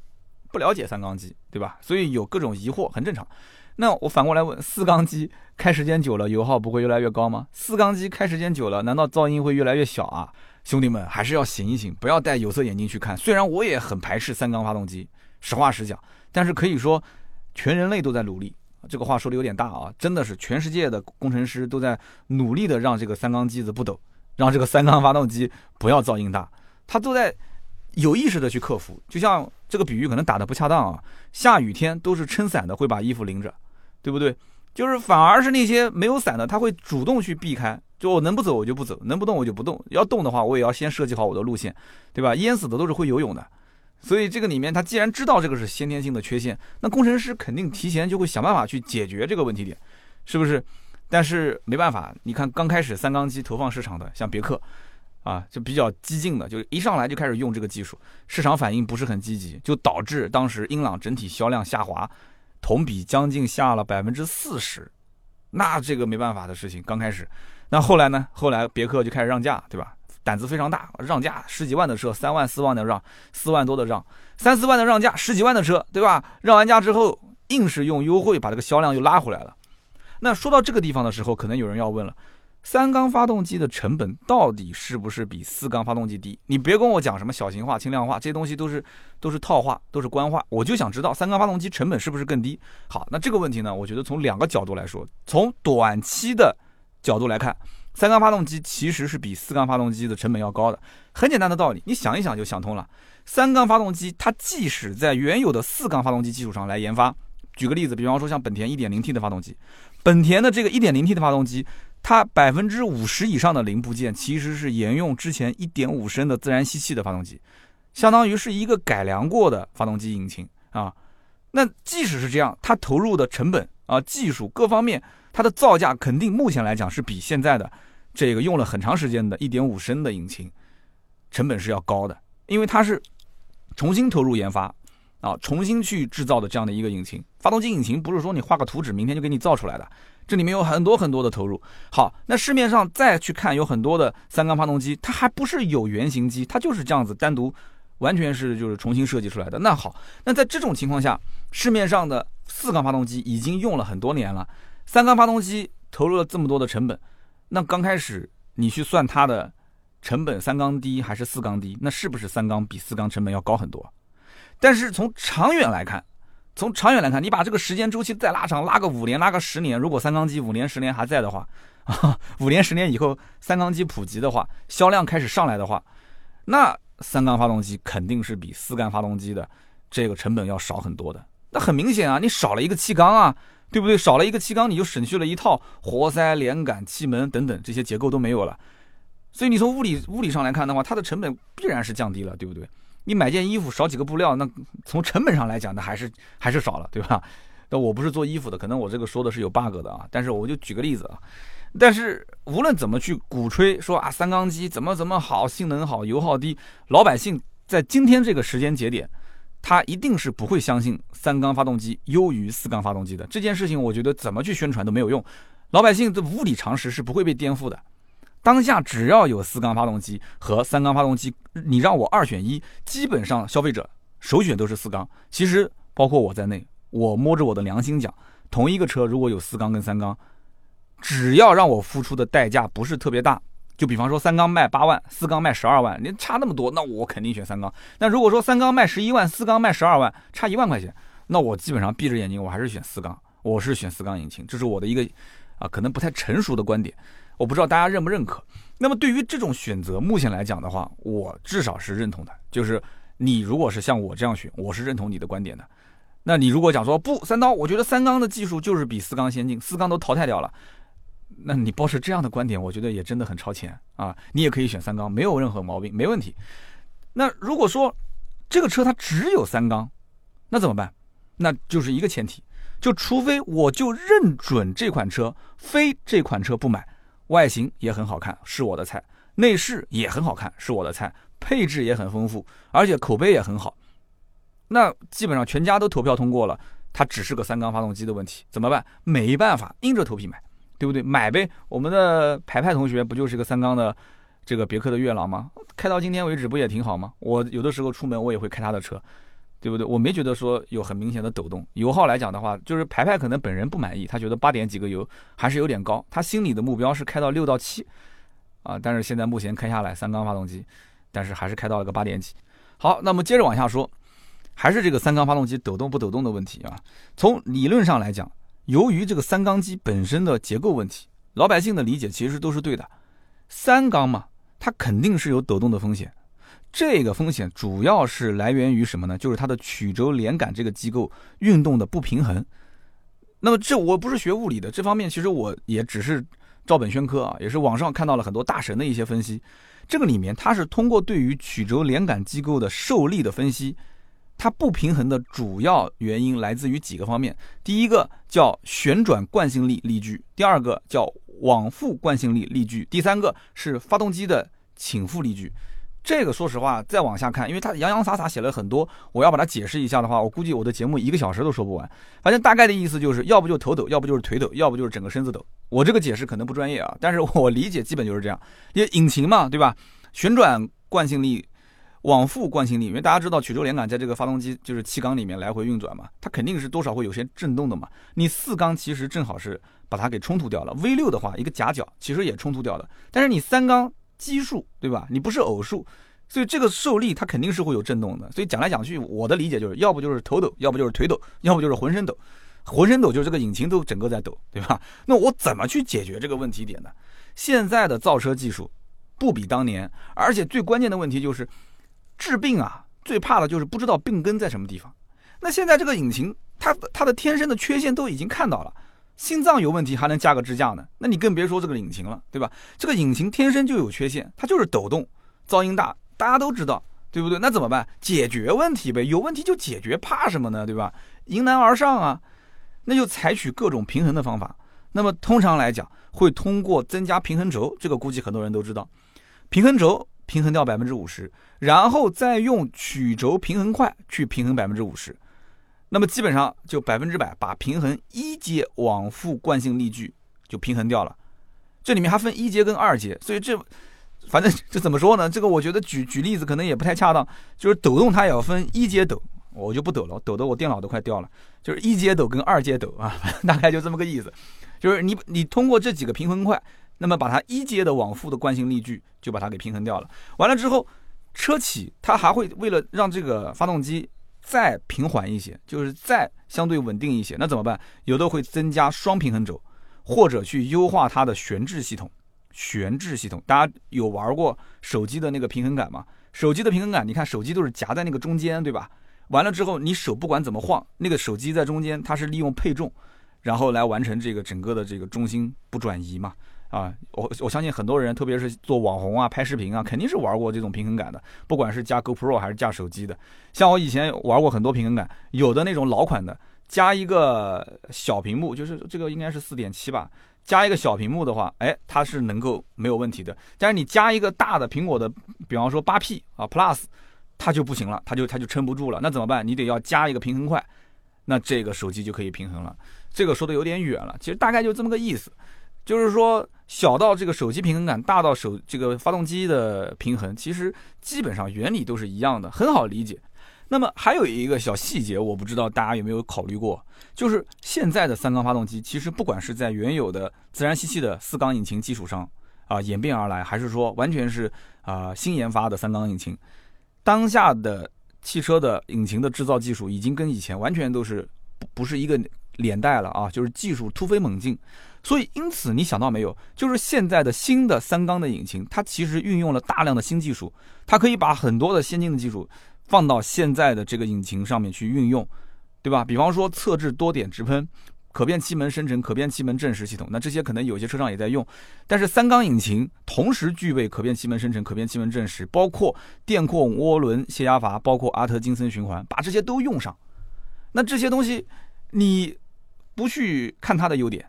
不了解三缸机，对吧？所以有各种疑惑，很正常。那我反过来问，四缸机开时间久了，油耗不会越来越高吗？四缸机开时间久了，难道噪音会越来越小啊？兄弟们，还是要醒一醒，不要戴有色眼镜去看。虽然我也很排斥三缸发动机，实话实讲，但是可以说，全人类都在努力。这个话说的有点大啊，真的是全世界的工程师都在努力的让这个三缸机子不抖。让这个三缸发动机不要噪音大，他都在有意识的去克服。就像这个比喻可能打的不恰当啊，下雨天都是撑伞的会把衣服淋着，对不对？就是反而是那些没有伞的，他会主动去避开。就我能不走我就不走，能不动我就不动。要动的话，我也要先设计好我的路线，对吧？淹死的都是会游泳的，所以这个里面他既然知道这个是先天性的缺陷，那工程师肯定提前就会想办法去解决这个问题点，是不是？但是没办法，你看刚开始三缸机投放市场的，像别克，啊，就比较激进的，就一上来就开始用这个技术，市场反应不是很积极，就导致当时英朗整体销量下滑，同比将近下了百分之四十，那这个没办法的事情。刚开始，那后来呢？后来别克就开始让价，对吧？胆子非常大，让价十几万的车，三万四万的让，四万多的让，三四万的让价，十几万的车，对吧？让完价之后，硬是用优惠把这个销量又拉回来了。那说到这个地方的时候，可能有人要问了：三缸发动机的成本到底是不是比四缸发动机低？你别跟我讲什么小型化、轻量化，这些东西都是都是套话，都是官话。我就想知道三缸发动机成本是不是更低？好，那这个问题呢，我觉得从两个角度来说，从短期的角度来看，三缸发动机其实是比四缸发动机的成本要高的。很简单的道理，你想一想就想通了。三缸发动机它即使在原有的四缸发动机基础上来研发，举个例子，比方说像本田 1.0T 的发动机。本田的这个 1.0T 的发动机，它百分之五十以上的零部件其实是沿用之前1.5升的自然吸气的发动机，相当于是一个改良过的发动机引擎啊。那即使是这样，它投入的成本啊、技术各方面，它的造价肯定目前来讲是比现在的这个用了很长时间的1.5升的引擎成本是要高的，因为它是重新投入研发。啊，重新去制造的这样的一个引擎，发动机引擎不是说你画个图纸，明天就给你造出来的，这里面有很多很多的投入。好，那市面上再去看，有很多的三缸发动机，它还不是有原型机，它就是这样子单独，完全是就是重新设计出来的。那好，那在这种情况下，市面上的四缸发动机已经用了很多年了，三缸发动机投入了这么多的成本，那刚开始你去算它的成本，三缸低还是四缸低？那是不是三缸比四缸成本要高很多？但是从长远来看，从长远来看，你把这个时间周期再拉长，拉个五年，拉个十年，如果三缸机五年、十年还在的话，啊，[laughs] 五年、十年以后三缸机普及的话，销量开始上来的话，那三缸发动机肯定是比四缸发动机的这个成本要少很多的。那很明显啊，你少了一个气缸啊，对不对？少了一个气缸，你就省去了一套活塞、连杆、气门等等这些结构都没有了。所以你从物理物理上来看的话，它的成本必然是降低了，对不对？你买件衣服少几个布料，那从成本上来讲，那还是还是少了，对吧？那我不是做衣服的，可能我这个说的是有 bug 的啊。但是我就举个例子啊。但是无论怎么去鼓吹说啊三缸机怎么怎么好，性能好，油耗低，老百姓在今天这个时间节点，他一定是不会相信三缸发动机优于四缸发动机的这件事情。我觉得怎么去宣传都没有用，老百姓的物理常识是不会被颠覆的。当下只要有四缸发动机和三缸发动机，你让我二选一，基本上消费者首选都是四缸。其实包括我在内，我摸着我的良心讲，同一个车如果有四缸跟三缸，只要让我付出的代价不是特别大，就比方说三缸卖八万，四缸卖十二万，你差那么多，那我肯定选三缸。那如果说三缸卖十一万，四缸卖十二万，差一万块钱，那我基本上闭着眼睛我还是选四缸，我是选四缸引擎，这是我的一个啊可能不太成熟的观点。我不知道大家认不认可。那么对于这种选择，目前来讲的话，我至少是认同的。就是你如果是像我这样选，我是认同你的观点的。那你如果讲说不三刀，我觉得三缸的技术就是比四缸先进，四缸都淘汰掉了，那你保持这样的观点，我觉得也真的很超前啊。你也可以选三缸，没有任何毛病，没问题。那如果说这个车它只有三缸，那怎么办？那就是一个前提，就除非我就认准这款车，非这款车不买。外形也很好看，是我的菜；内饰也很好看，是我的菜；配置也很丰富，而且口碑也很好。那基本上全家都投票通过了，它只是个三缸发动机的问题，怎么办？没办法，硬着头皮买，对不对？买呗。我们的排排同学不就是个三缸的这个别克的月朗吗？开到今天为止不也挺好吗？我有的时候出门我也会开他的车。对不对？我没觉得说有很明显的抖动。油耗来讲的话，就是排排可能本人不满意，他觉得八点几个油还是有点高。他心里的目标是开到六到七，啊，但是现在目前开下来三缸发动机，但是还是开到了个八点几。好，那么接着往下说，还是这个三缸发动机抖动不抖动的问题啊。从理论上来讲，由于这个三缸机本身的结构问题，老百姓的理解其实都是对的。三缸嘛，它肯定是有抖动的风险。这个风险主要是来源于什么呢？就是它的曲轴连杆这个机构运动的不平衡。那么这我不是学物理的，这方面其实我也只是照本宣科啊，也是网上看到了很多大神的一些分析。这个里面它是通过对于曲轴连杆机构的受力的分析，它不平衡的主要原因来自于几个方面。第一个叫旋转惯性力力矩，第二个叫往复惯性力力矩，第三个是发动机的倾覆力矩。这个说实话，再往下看，因为他洋洋洒洒写了很多，我要把它解释一下的话，我估计我的节目一个小时都说不完。反正大概的意思就是，要不就头抖，要不就是腿抖，要不就是整个身子抖。我这个解释可能不专业啊，但是我理解基本就是这样。因为引擎嘛，对吧？旋转惯性力、往复惯性力，因为大家知道曲轴连杆在这个发动机就是气缸里面来回运转嘛，它肯定是多少会有些震动的嘛。你四缸其实正好是把它给冲突掉了，V 六的话一个夹角其实也冲突掉了，但是你三缸。奇数对吧？你不是偶数，所以这个受力它肯定是会有震动的。所以讲来讲去，我的理解就是要不就是头抖，要不就是腿抖，要不就是浑身抖。浑身抖就是这个引擎都整个在抖，对吧？那我怎么去解决这个问题点呢？现在的造车技术不比当年，而且最关键的问题就是治病啊，最怕的就是不知道病根在什么地方。那现在这个引擎，它它的天生的缺陷都已经看到了。心脏有问题还能加个支架呢，那你更别说这个引擎了，对吧？这个引擎天生就有缺陷，它就是抖动，噪音大，大家都知道，对不对？那怎么办？解决问题呗，有问题就解决，怕什么呢？对吧？迎难而上啊，那就采取各种平衡的方法。那么通常来讲，会通过增加平衡轴，这个估计很多人都知道，平衡轴平衡掉百分之五十，然后再用曲轴平衡块去平衡百分之五十。那么基本上就百分之百把平衡一阶往复惯性力矩就平衡掉了，这里面还分一阶跟二阶，所以这 [laughs] 反正 [laughs] 这怎么说呢？这个我觉得举举例子可能也不太恰当，就是抖动它也要分一阶抖，我就不抖了，抖得我电脑都快掉了，就是一阶抖跟二阶抖啊，[laughs] 大概就这么个意思，就是你你通过这几个平衡块，那么把它一阶的往复的惯性力矩就把它给平衡掉了，完了之后车企它还会为了让这个发动机。再平缓一些，就是再相对稳定一些，那怎么办？有的会增加双平衡轴，或者去优化它的悬置系统。悬置系统，大家有玩过手机的那个平衡感吗？手机的平衡感，你看手机都是夹在那个中间，对吧？完了之后，你手不管怎么晃，那个手机在中间，它是利用配重，然后来完成这个整个的这个中心不转移嘛。啊，我我相信很多人，特别是做网红啊、拍视频啊，肯定是玩过这种平衡感的，不管是加 GoPro 还是架手机的。像我以前玩过很多平衡感，有的那种老款的，加一个小屏幕，就是这个应该是四点七吧，加一个小屏幕的话，哎，它是能够没有问题的。但是你加一个大的苹果的，比方说八 P 啊 Plus，它就不行了，它就它就撑不住了。那怎么办？你得要加一个平衡块，那这个手机就可以平衡了。这个说的有点远了，其实大概就这么个意思。就是说，小到这个手机平衡感，大到手这个发动机的平衡，其实基本上原理都是一样的，很好理解。那么还有一个小细节，我不知道大家有没有考虑过，就是现在的三缸发动机，其实不管是在原有的自然吸气的四缸引擎基础上啊演变而来，还是说完全是啊新研发的三缸引擎，当下的汽车的引擎的制造技术已经跟以前完全都是不不是一个年代了啊，就是技术突飞猛进。所以，因此，你想到没有？就是现在的新的三缸的引擎，它其实运用了大量的新技术，它可以把很多的先进的技术放到现在的这个引擎上面去运用，对吧？比方说侧置多点直喷、可变气门生成、可变气门正时系统，那这些可能有些车上也在用。但是三缸引擎同时具备可变气门生成、可变气门正时，包括电控涡轮泄压阀，包括阿特金森循环，把这些都用上。那这些东西，你不去看它的优点。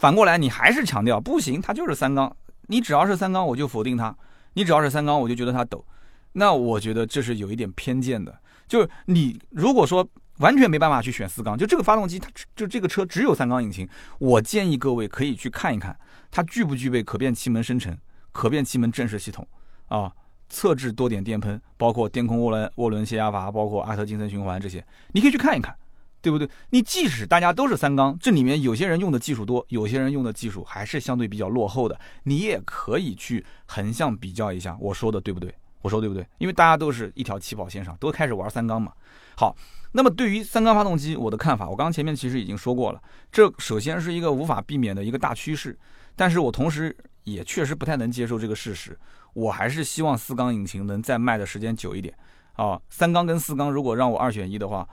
反过来，你还是强调不行，它就是三缸。你只要是三缸，我就否定它；你只要是三缸，我就觉得它抖。那我觉得这是有一点偏见的。就是你如果说完全没办法去选四缸，就这个发动机，它就这个车只有三缸引擎，我建议各位可以去看一看，它具不具备可变气门生成、可变气门正时系统啊，侧置多点电喷，包括电控涡轮涡轮泄压阀，包括阿特金森循环这些，你可以去看一看。对不对？你即使大家都是三缸，这里面有些人用的技术多，有些人用的技术还是相对比较落后的，你也可以去横向比较一下。我说的对不对？我说对不对？因为大家都是一条起跑线上，都开始玩三缸嘛。好，那么对于三缸发动机，我的看法，我刚刚前面其实已经说过了。这首先是一个无法避免的一个大趋势，但是我同时也确实不太能接受这个事实。我还是希望四缸引擎能再卖的时间久一点啊。三缸跟四缸，如果让我二选一的话。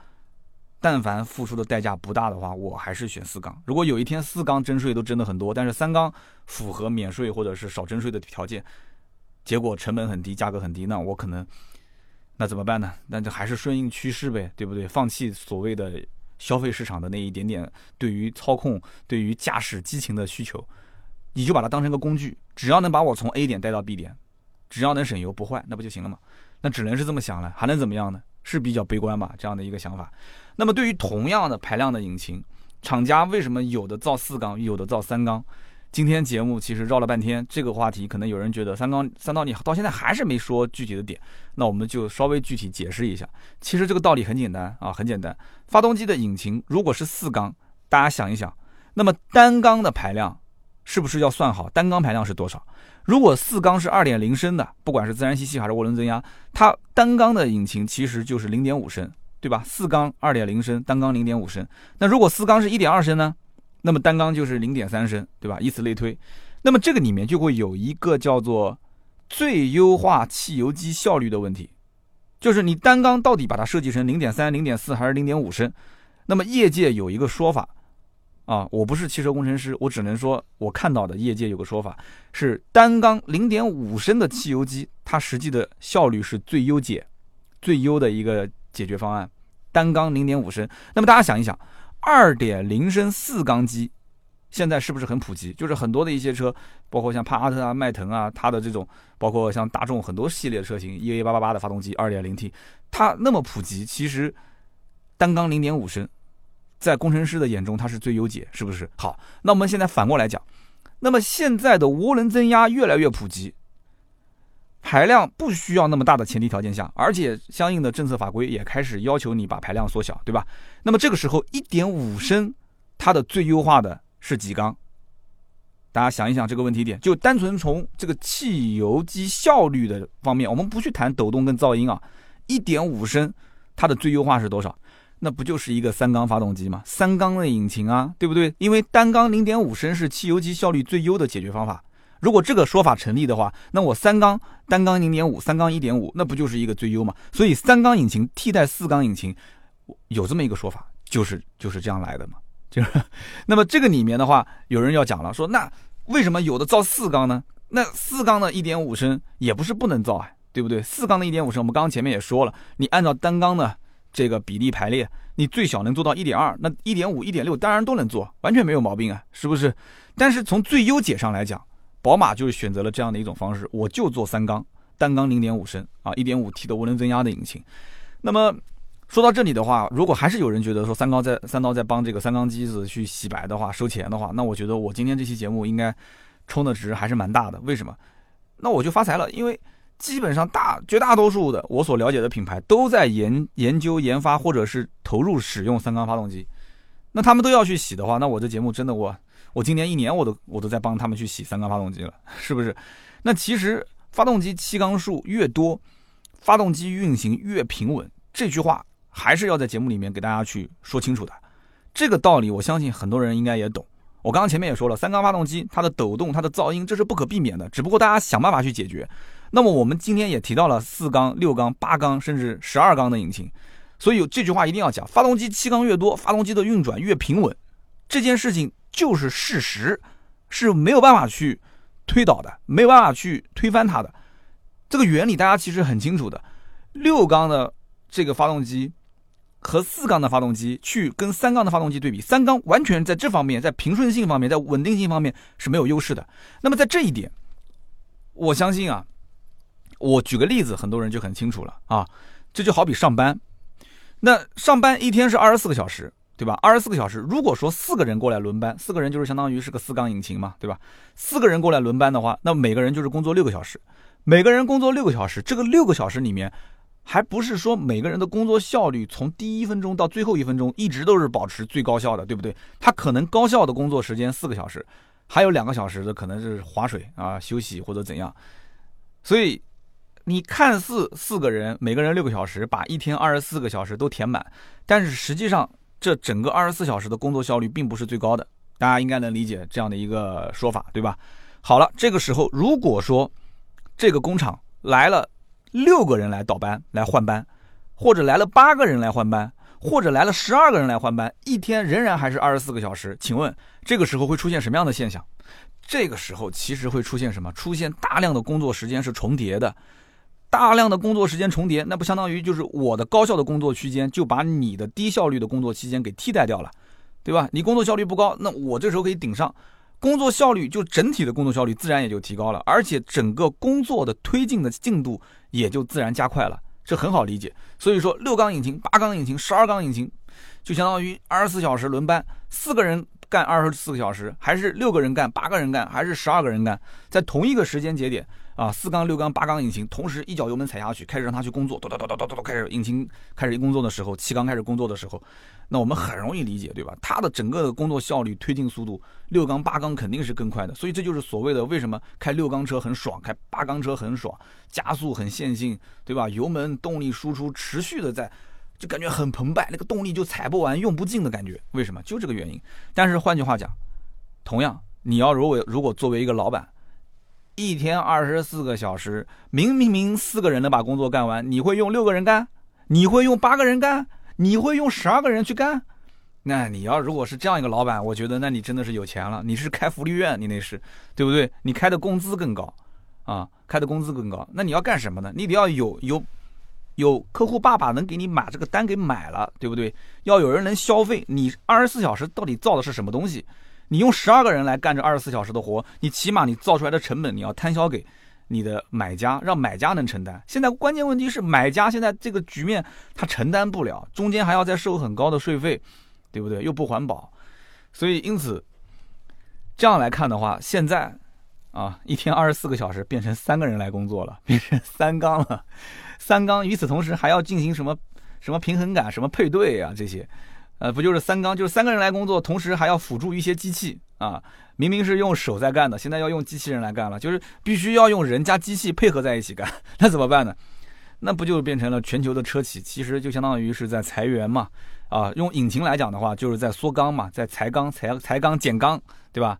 但凡付出的代价不大的话，我还是选四缸。如果有一天四缸征税都征的很多，但是三缸符合免税或者是少征税的条件，结果成本很低，价格很低，那我可能那怎么办呢？那就还是顺应趋势呗，对不对？放弃所谓的消费市场的那一点点对于操控、对于驾驶激情的需求，你就把它当成个工具，只要能把我从 A 点带到 B 点，只要能省油不坏，那不就行了吗？那只能是这么想了，还能怎么样呢？是比较悲观吧，这样的一个想法。那么对于同样的排量的引擎，厂家为什么有的造四缸，有的造三缸？今天节目其实绕了半天，这个话题可能有人觉得三缸三道你到现在还是没说具体的点，那我们就稍微具体解释一下。其实这个道理很简单啊，很简单。发动机的引擎如果是四缸，大家想一想，那么单缸的排量是不是要算好？单缸排量是多少？如果四缸是二点零升的，不管是自然吸气还是涡轮增压，它单缸的引擎其实就是零点五升。对吧？四缸二点零升，单缸零点五升。那如果四缸是一点二升呢？那么单缸就是零点三升，对吧？以此类推。那么这个里面就会有一个叫做最优化汽油机效率的问题，就是你单缸到底把它设计成零点三、零点四还是零点五升？那么业界有一个说法啊，我不是汽车工程师，我只能说我看到的业界有个说法是单缸零点五升的汽油机，它实际的效率是最优解、最优的一个。解决方案，单缸零点五升。那么大家想一想，二点零升四缸机现在是不是很普及？就是很多的一些车，包括像帕萨特啊、迈腾啊，它的这种，包括像大众很多系列车型，EA 八八八的发动机二点零 T，它那么普及，其实单缸零点五升，在工程师的眼中它是最优解，是不是？好，那我们现在反过来讲，那么现在的涡轮增压越来越普及。排量不需要那么大的前提条件下，而且相应的政策法规也开始要求你把排量缩小，对吧？那么这个时候，一点五升它的最优化的是几缸？大家想一想这个问题点，就单纯从这个汽油机效率的方面，我们不去谈抖动跟噪音啊，一点五升它的最优化是多少？那不就是一个三缸发动机吗？三缸的引擎啊，对不对？因为单缸零点五升是汽油机效率最优的解决方法。如果这个说法成立的话，那我三缸单缸零点五，三缸一点五，那不就是一个最优吗？所以三缸引擎替代四缸引擎，有这么一个说法，就是就是这样来的嘛，就是，那么这个里面的话，有人要讲了，说那为什么有的造四缸呢？那四缸的一点五升也不是不能造啊，对不对？四缸的一点五升，我们刚刚前面也说了，你按照单缸的这个比例排列，你最小能做到一点二，那一点五、一点六当然都能做，完全没有毛病啊，是不是？但是从最优解上来讲，宝马就是选择了这样的一种方式，我就做三缸，单缸零点五升啊，一点五 T 的涡轮增压的引擎。那么说到这里的话，如果还是有人觉得说三缸在三刀在帮这个三缸机子去洗白的话，收钱的话，那我觉得我今天这期节目应该。充的值还是蛮大的，为什么？那我就发财了，因为基本上大绝大多数的我所了解的品牌都在研研究研发或者是投入使用三缸发动机，那他们都要去洗的话，那我这节目真的我我今年一年我都我都在帮他们去洗三缸发动机了，是不是？那其实发动机气缸数越多，发动机运行越平稳，这句话还是要在节目里面给大家去说清楚的，这个道理我相信很多人应该也懂。我刚刚前面也说了，三缸发动机它的抖动、它的噪音，这是不可避免的，只不过大家想办法去解决。那么我们今天也提到了四缸、六缸、八缸，甚至十二缸的引擎，所以这句话一定要讲：发动机气缸越多，发动机的运转越平稳。这件事情就是事实，是没有办法去推导的，没有办法去推翻它的。这个原理大家其实很清楚的。六缸的这个发动机。和四缸的发动机去跟三缸的发动机对比，三缸完全在这方面，在平顺性方面，在稳定性方面是没有优势的。那么在这一点，我相信啊，我举个例子，很多人就很清楚了啊。这就好比上班，那上班一天是二十四个小时，对吧？二十四个小时，如果说四个人过来轮班，四个人就是相当于是个四缸引擎嘛，对吧？四个人过来轮班的话，那每个人就是工作六个小时，每个人工作六个小时，这个六个小时里面。还不是说每个人的工作效率从第一分钟到最后一分钟一直都是保持最高效的，对不对？他可能高效的工作时间四个小时，还有两个小时的可能是划水啊、休息或者怎样。所以你看似四个人每个人六个小时把一天二十四个小时都填满，但是实际上这整个二十四小时的工作效率并不是最高的。大家应该能理解这样的一个说法，对吧？好了，这个时候如果说这个工厂来了。六个人来倒班来换班，或者来了八个人来换班，或者来了十二个人来换班，一天仍然还是二十四个小时。请问这个时候会出现什么样的现象？这个时候其实会出现什么？出现大量的工作时间是重叠的，大量的工作时间重叠，那不相当于就是我的高效的工作区间就把你的低效率的工作期间给替代掉了，对吧？你工作效率不高，那我这时候可以顶上。工作效率就整体的工作效率自然也就提高了，而且整个工作的推进的进度也就自然加快了，这很好理解。所以说，六缸引擎、八缸引擎、十二缸引擎，就相当于二十四小时轮班，四个人干二十四个小时，还是六个人干、八个人干，还是十二个人干，在同一个时间节点。啊，四缸、六缸、八缸引擎同时一脚油门踩下去，开始让它去工作，咚咚咚咚咚咚，开始引擎开始工作的时候，气缸开始工作的时候，那我们很容易理解，对吧？它的整个的工作效率、推进速度，六缸、八缸肯定是更快的。所以这就是所谓的为什么开六缸车很爽，开八缸车很爽，加速很线性，对吧？油门动力输出持续的在，就感觉很澎湃，那个动力就踩不完、用不尽的感觉。为什么？就这个原因。但是换句话讲，同样，你要如果如果作为一个老板。一天二十四个小时，明明明四个人能把工作干完，你会用六个人干？你会用八个人干？你会用十二个人去干？那你要如果是这样一个老板，我觉得那你真的是有钱了。你是开福利院，你那是对不对？你开的工资更高啊，开的工资更高。那你要干什么呢？你得要有有有客户爸爸能给你把这个单给买了，对不对？要有人能消费。你二十四小时到底造的是什么东西？你用十二个人来干这二十四小时的活，你起码你造出来的成本你要摊销给你的买家，让买家能承担。现在关键问题是买家现在这个局面他承担不了，中间还要再收很高的税费，对不对？又不环保，所以因此这样来看的话，现在啊一天二十四个小时变成三个人来工作了，变成三缸了，三缸。与此同时还要进行什么什么平衡感、什么配对啊这些。呃，不就是三缸，就是三个人来工作，同时还要辅助一些机器啊。明明是用手在干的，现在要用机器人来干了，就是必须要用人加机器配合在一起干。[laughs] 那怎么办呢？那不就变成了全球的车企？其实就相当于是在裁员嘛。啊，用引擎来讲的话，就是在缩缸嘛，在裁缸、裁裁缸、减缸，对吧？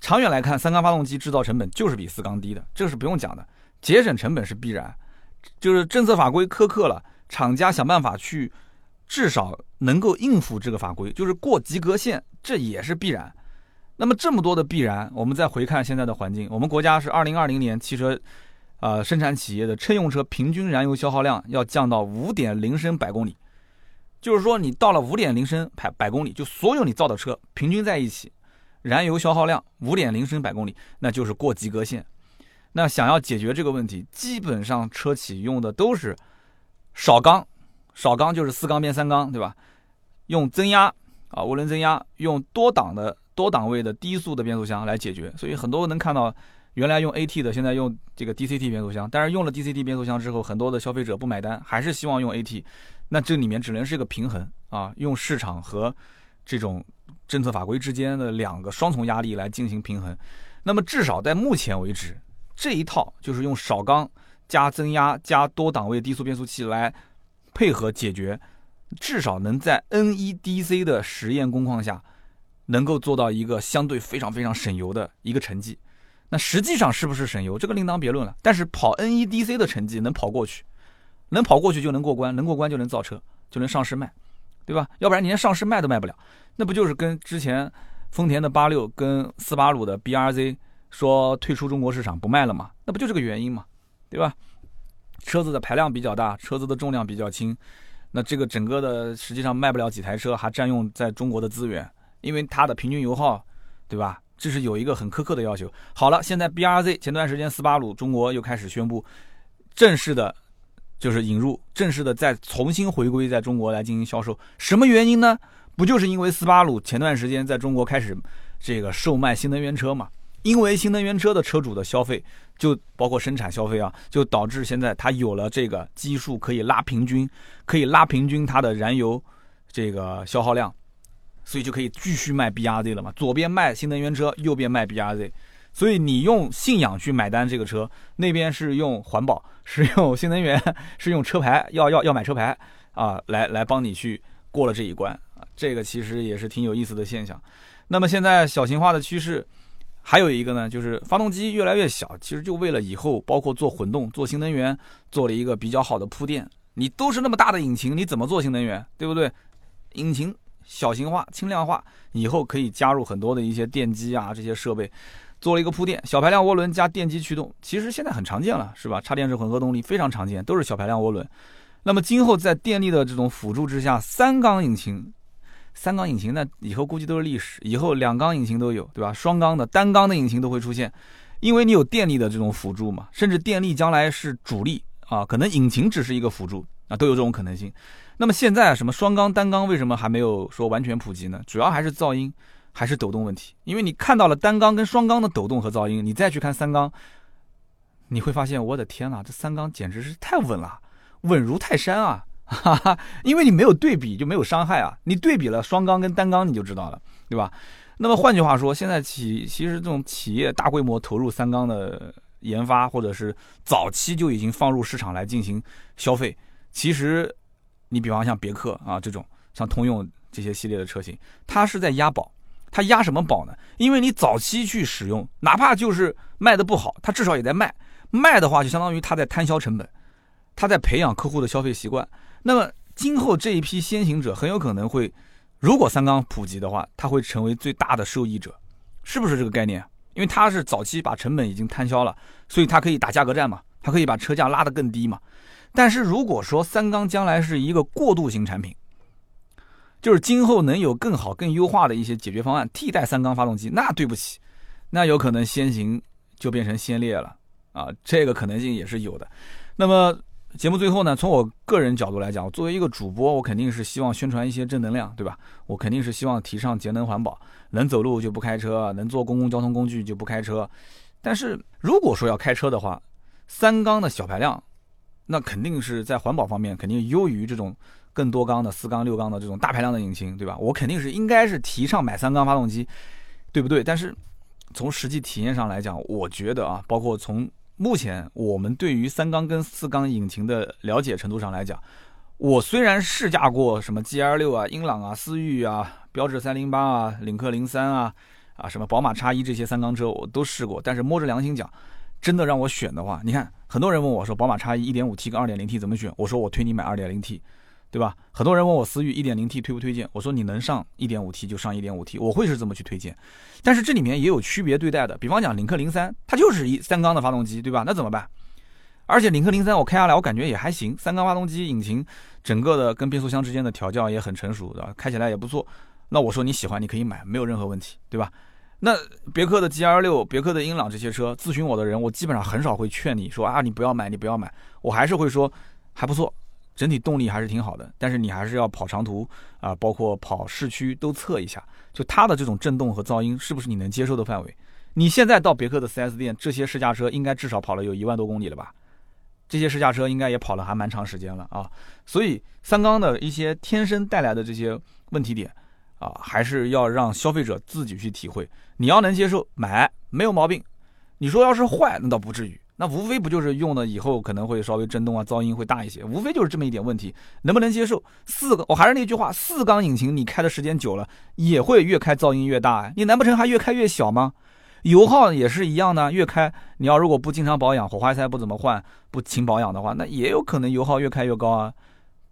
长远来看，三缸发动机制造成本就是比四缸低的，这个是不用讲的。节省成本是必然，就是政策法规苛刻了，厂家想办法去。至少能够应付这个法规，就是过及格线，这也是必然。那么这么多的必然，我们再回看现在的环境，我们国家是二零二零年汽车，呃，生产企业的乘用车平均燃油消耗量要降到五点零升百公里，就是说你到了五点零升百百公里，就所有你造的车平均在一起，燃油消耗量五点零升百公里，那就是过及格线。那想要解决这个问题，基本上车企用的都是少缸，少缸就是四缸变三缸，对吧？用增压啊，涡轮增压，用多档的。多档位的低速的变速箱来解决，所以很多能看到原来用 AT 的，现在用这个 DCT 变速箱。但是用了 DCT 变速箱之后，很多的消费者不买单，还是希望用 AT。那这里面只能是一个平衡啊，用市场和这种政策法规之间的两个双重压力来进行平衡。那么至少在目前为止，这一套就是用少缸加增压加多档位低速变速器来配合解决，至少能在 NEDC 的实验工况下。能够做到一个相对非常非常省油的一个成绩，那实际上是不是省油，这个另当别论了。但是跑 NEDC 的成绩能跑过去，能跑过去就能过关，能过关就能造车，就能上市卖，对吧？要不然你连上市卖都卖不了，那不就是跟之前丰田的八六跟斯巴鲁的 BRZ 说退出中国市场不卖了嘛？那不就这个原因嘛，对吧？车子的排量比较大，车子的重量比较轻，那这个整个的实际上卖不了几台车，还占用在中国的资源。因为它的平均油耗，对吧？这是有一个很苛刻的要求。好了，现在 B R Z 前段时间斯巴鲁中国又开始宣布正式的，就是引入正式的再重新回归在中国来进行销售。什么原因呢？不就是因为斯巴鲁前段时间在中国开始这个售卖新能源车嘛？因为新能源车的车主的消费，就包括生产消费啊，就导致现在它有了这个基数可以拉平均，可以拉平均它的燃油这个消耗量。所以就可以继续卖 B R Z 了嘛？左边卖新能源车，右边卖 B R Z，所以你用信仰去买单这个车，那边是用环保，是用新能源，是用车牌，要要要买车牌啊，来来帮你去过了这一关啊。这个其实也是挺有意思的现象。那么现在小型化的趋势还有一个呢，就是发动机越来越小，其实就为了以后包括做混动、做新能源做了一个比较好的铺垫。你都是那么大的引擎，你怎么做新能源？对不对？引擎。小型化、轻量化，以后可以加入很多的一些电机啊，这些设备，做了一个铺垫。小排量涡轮加电机驱动，其实现在很常见了，是吧？插电式混合动力非常常见，都是小排量涡轮。那么今后在电力的这种辅助之下，三缸引擎，三缸引擎那以后估计都是历史，以后两缸引擎都有，对吧？双缸的、单缸的引擎都会出现，因为你有电力的这种辅助嘛，甚至电力将来是主力啊，可能引擎只是一个辅助啊，都有这种可能性。那么现在什么双缸、单缸为什么还没有说完全普及呢？主要还是噪音，还是抖动问题。因为你看到了单缸跟双缸的抖动和噪音，你再去看三缸，你会发现，我的天呐，这三缸简直是太稳了，稳如泰山啊！哈哈，因为你没有对比就没有伤害啊，你对比了双缸跟单缸你就知道了，对吧？那么换句话说，现在企其实这种企业大规模投入三缸的研发，或者是早期就已经放入市场来进行消费，其实。你比方像别克啊这种，像通用这些系列的车型，它是在押宝，它押什么宝呢？因为你早期去使用，哪怕就是卖的不好，它至少也在卖，卖的话就相当于它在摊销成本，他在培养客户的消费习惯。那么今后这一批先行者很有可能会，如果三缸普及的话，他会成为最大的受益者，是不是这个概念？因为他是早期把成本已经摊销了，所以他可以打价格战嘛，他可以把车价拉得更低嘛。但是如果说三缸将来是一个过渡型产品，就是今后能有更好、更优化的一些解决方案替代三缸发动机，那对不起，那有可能先行就变成先烈了啊，这个可能性也是有的。那么节目最后呢，从我个人角度来讲，作为一个主播，我肯定是希望宣传一些正能量，对吧？我肯定是希望提倡节能环保，能走路就不开车，能坐公共交通工具就不开车。但是如果说要开车的话，三缸的小排量。那肯定是在环保方面肯定优于这种更多缸的四缸六缸的这种大排量的引擎，对吧？我肯定是应该是提倡买三缸发动机，对不对？但是从实际体验上来讲，我觉得啊，包括从目前我们对于三缸跟四缸引擎的了解程度上来讲，我虽然试驾过什么 G L 六啊、英朗啊、思域啊、标致三零八啊、领克零三啊、啊什么宝马叉一这些三缸车我都试过，但是摸着良心讲。真的让我选的话，你看很多人问我说，宝马叉一一点五 T 跟二点零 T 怎么选？我说我推你买二点零 T，对吧？很多人问我思域 1.0T 推不推荐，我说你能上 1.5T 就上 1.5T，我会是这么去推荐。但是这里面也有区别对待的，比方讲领克零三，它就是一三缸的发动机，对吧？那怎么办？而且领克零三我开下来我感觉也还行，三缸发动机引擎整个的跟变速箱之间的调教也很成熟，对吧？开起来也不错。那我说你喜欢你可以买，没有任何问题，对吧？那别克的 GL 六、别克的英朗这些车，咨询我的人，我基本上很少会劝你说啊，你不要买，你不要买，我还是会说还不错，整体动力还是挺好的。但是你还是要跑长途啊，包括跑市区都测一下，就它的这种震动和噪音是不是你能接受的范围？你现在到别克的 4S 店，这些试驾车应该至少跑了有一万多公里了吧？这些试驾车应该也跑了还蛮长时间了啊。所以三缸的一些天生带来的这些问题点。啊，还是要让消费者自己去体会。你要能接受，买没有毛病。你说要是坏，那倒不至于。那无非不就是用了以后可能会稍微震动啊，噪音会大一些，无非就是这么一点问题。能不能接受？四个，我还是那句话，四缸引擎你开的时间久了，也会越开噪音越大。你难不成还越开越小吗？油耗也是一样的，越开你要如果不经常保养，火花塞不怎么换，不勤保养的话，那也有可能油耗越开越高啊。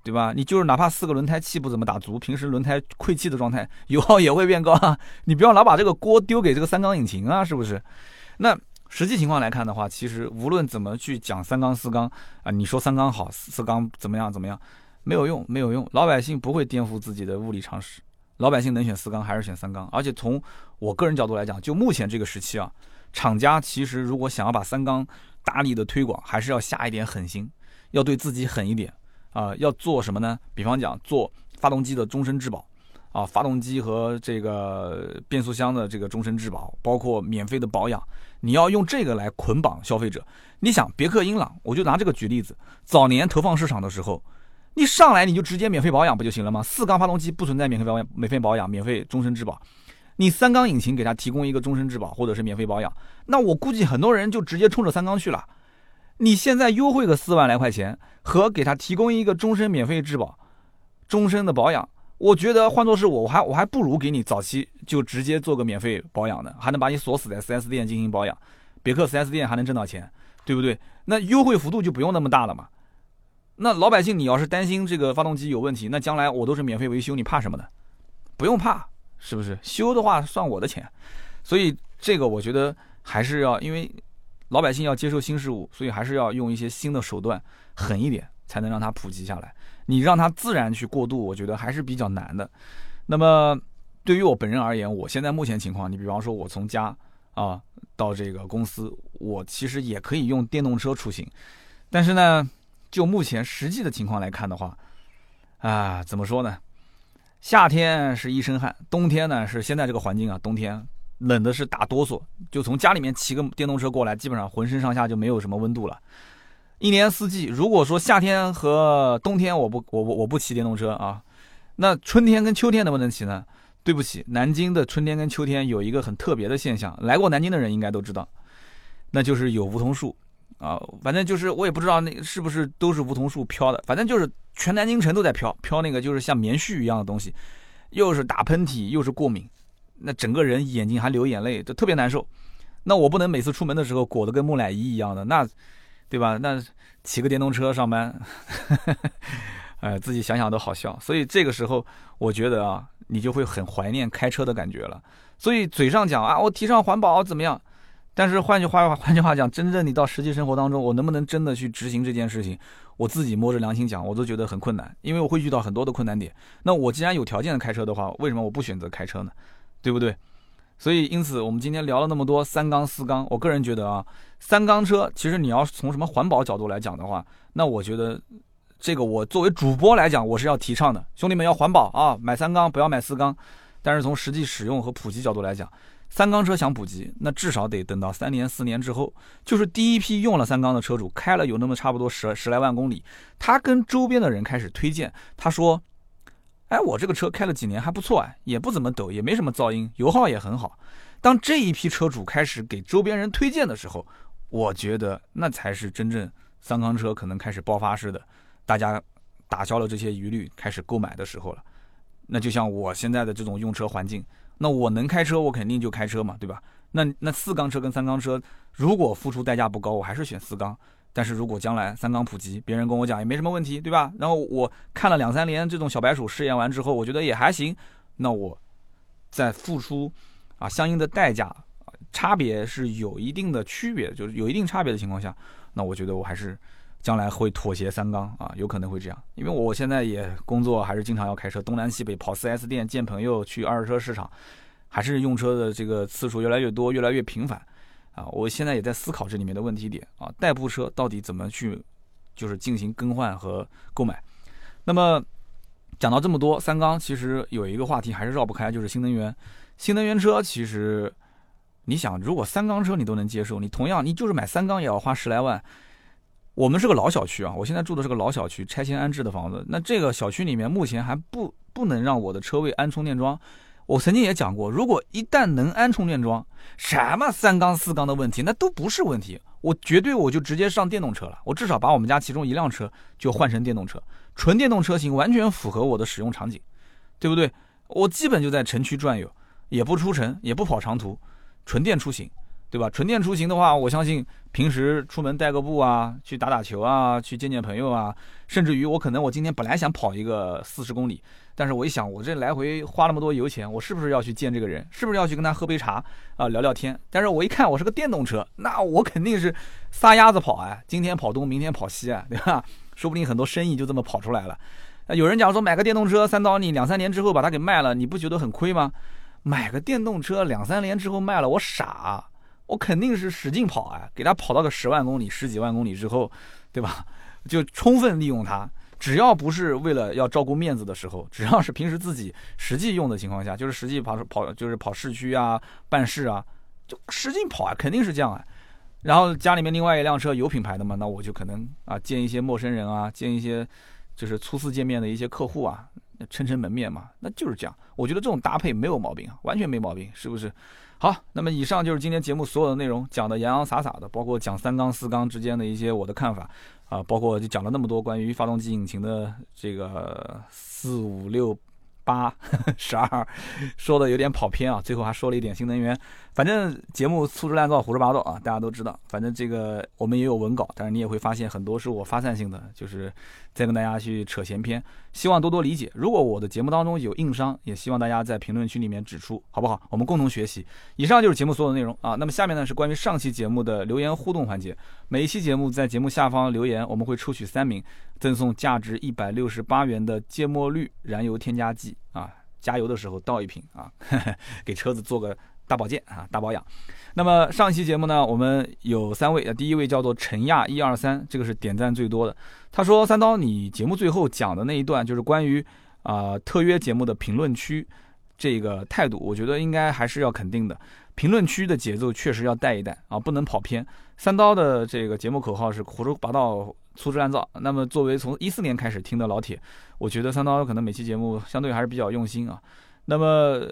对吧？你就是哪怕四个轮胎气不怎么打足，平时轮胎亏气的状态，[laughs] 油耗也会变高啊！你不要老把这个锅丢给这个三缸引擎啊，是不是？那实际情况来看的话，其实无论怎么去讲三缸四缸啊，你说三缸好，四缸怎么样怎么样，没有用，没有用。老百姓不会颠覆自己的物理常识，老百姓能选四缸还是选三缸。而且从我个人角度来讲，就目前这个时期啊，厂家其实如果想要把三缸大力的推广，还是要下一点狠心，要对自己狠一点。啊，要做什么呢？比方讲，做发动机的终身质保，啊，发动机和这个变速箱的这个终身质保，包括免费的保养，你要用这个来捆绑消费者。你想，别克英朗，我就拿这个举例子，早年投放市场的时候，你上来你就直接免费保养不就行了吗？四缸发动机不存在免费保养、免费保养、免费终身质保，你三缸引擎给他提供一个终身质保或者是免费保养，那我估计很多人就直接冲着三缸去了。你现在优惠个四万来块钱，和给他提供一个终身免费质保、终身的保养，我觉得换作是我，我还我还不如给你早期就直接做个免费保养呢，还能把你锁死在 4S 店进行保养，别克 4S 店还能挣到钱，对不对？那优惠幅度就不用那么大了嘛。那老百姓你要是担心这个发动机有问题，那将来我都是免费维修，你怕什么呢？不用怕，是不是？修的话算我的钱，所以这个我觉得还是要因为。老百姓要接受新事物，所以还是要用一些新的手段，狠一点，才能让它普及下来。你让它自然去过渡，我觉得还是比较难的。那么，对于我本人而言，我现在目前情况，你比方说，我从家啊到这个公司，我其实也可以用电动车出行。但是呢，就目前实际的情况来看的话，啊，怎么说呢？夏天是一身汗，冬天呢是现在这个环境啊，冬天。冷的是打哆嗦，就从家里面骑个电动车过来，基本上浑身上下就没有什么温度了。一年四季，如果说夏天和冬天我不我我我不骑电动车啊，那春天跟秋天能不能骑呢？对不起，南京的春天跟秋天有一个很特别的现象，来过南京的人应该都知道，那就是有梧桐树啊，反正就是我也不知道那是不是都是梧桐树飘的，反正就是全南京城都在飘飘那个就是像棉絮一样的东西，又是打喷嚏又是过敏。那整个人眼睛还流眼泪，就特别难受。那我不能每次出门的时候裹得跟木乃伊一样的，那，对吧？那骑个电动车上班，[laughs] 哎，自己想想都好笑。所以这个时候，我觉得啊，你就会很怀念开车的感觉了。所以嘴上讲啊，我提倡环保怎么样？但是换句话 [laughs] 换句话讲，真正你到实际生活当中，我能不能真的去执行这件事情？我自己摸着良心讲，我都觉得很困难，因为我会遇到很多的困难点。那我既然有条件的开车的话，为什么我不选择开车呢？对不对？所以因此，我们今天聊了那么多三缸四缸，我个人觉得啊，三缸车其实你要从什么环保角度来讲的话，那我觉得这个我作为主播来讲，我是要提倡的。兄弟们要环保啊，买三缸不要买四缸。但是从实际使用和普及角度来讲，三缸车想普及，那至少得等到三年四年之后，就是第一批用了三缸的车主开了有那么差不多十十来万公里，他跟周边的人开始推荐，他说。哎，我这个车开了几年还不错哎，也不怎么抖，也没什么噪音，油耗也很好。当这一批车主开始给周边人推荐的时候，我觉得那才是真正三缸车可能开始爆发式的，大家打消了这些疑虑，开始购买的时候了。那就像我现在的这种用车环境，那我能开车，我肯定就开车嘛，对吧？那那四缸车跟三缸车，如果付出代价不高，我还是选四缸。但是如果将来三缸普及，别人跟我讲也没什么问题，对吧？然后我看了两三年这种小白鼠试验完之后，我觉得也还行，那我在付出啊相应的代价，差别是有一定的区别，就是有一定差别的情况下，那我觉得我还是将来会妥协三缸啊，有可能会这样，因为我现在也工作，还是经常要开车东南西北跑 4S 店见朋友，去二手车市场，还是用车的这个次数越来越多，越来越频繁。啊，我现在也在思考这里面的问题点啊，代步车到底怎么去，就是进行更换和购买。那么讲到这么多，三缸其实有一个话题还是绕不开，就是新能源。新能源车其实，你想，如果三缸车你都能接受，你同样你就是买三缸也要花十来万。我们是个老小区啊，我现在住的是个老小区，拆迁安置的房子。那这个小区里面目前还不不能让我的车位安充电桩。我曾经也讲过，如果一旦能安充电桩，什么三缸四缸的问题，那都不是问题。我绝对我就直接上电动车了。我至少把我们家其中一辆车就换成电动车，纯电动车型完全符合我的使用场景，对不对？我基本就在城区转悠，也不出城，也不跑长途，纯电出行。对吧？纯电出行的话，我相信平时出门带个步啊，去打打球啊，去见见朋友啊，甚至于我可能我今天本来想跑一个四十公里，但是我一想，我这来回花那么多油钱，我是不是要去见这个人？是不是要去跟他喝杯茶啊，聊聊天？但是我一看我是个电动车，那我肯定是撒丫子跑啊，今天跑东，明天跑西啊，对吧？[laughs] 说不定很多生意就这么跑出来了。有人讲说买个电动车三刀，你两三年之后把它给卖了，你不觉得很亏吗？买个电动车两三年之后卖了，我傻。我肯定是使劲跑啊，给它跑到个十万公里、十几万公里之后，对吧？就充分利用它。只要不是为了要照顾面子的时候，只要是平时自己实际用的情况下，就是实际跑跑，就是跑市区啊、办事啊，就使劲跑啊，肯定是这样啊。然后家里面另外一辆车有品牌的嘛，那我就可能啊见一些陌生人啊，见一些就是初次见面的一些客户啊，撑撑门面嘛，那就是这样。我觉得这种搭配没有毛病啊，完全没毛病，是不是？好，那么以上就是今天节目所有的内容，讲的洋洋洒洒的，包括讲三缸四缸之间的一些我的看法，啊，包括就讲了那么多关于发动机引擎的这个四五六。八 [laughs] 十二，说的有点跑偏啊，最后还说了一点新能源。反正节目粗制滥造、胡说八道啊，大家都知道。反正这个我们也有文稿，但是你也会发现很多是我发散性的，就是在跟大家去扯闲篇，希望多多理解。如果我的节目当中有硬伤，也希望大家在评论区里面指出，好不好？我们共同学习。以上就是节目所有的内容啊。那么下面呢是关于上期节目的留言互动环节。每一期节目在节目下方留言，我们会抽取三名。赠送价值一百六十八元的芥末绿燃油添加剂啊，加油的时候倒一瓶啊，[laughs] 给车子做个大保健啊，大保养。那么上一期节目呢，我们有三位，第一位叫做陈亚一二三，这个是点赞最多的。他说：“三刀，你节目最后讲的那一段，就是关于啊特约节目的评论区这个态度，我觉得应该还是要肯定的。评论区的节奏确实要带一带啊，不能跑偏。三刀的这个节目口号是胡说八道。”粗制滥造。那么，作为从一四年开始听的老铁，我觉得三刀可能每期节目相对还是比较用心啊。那么，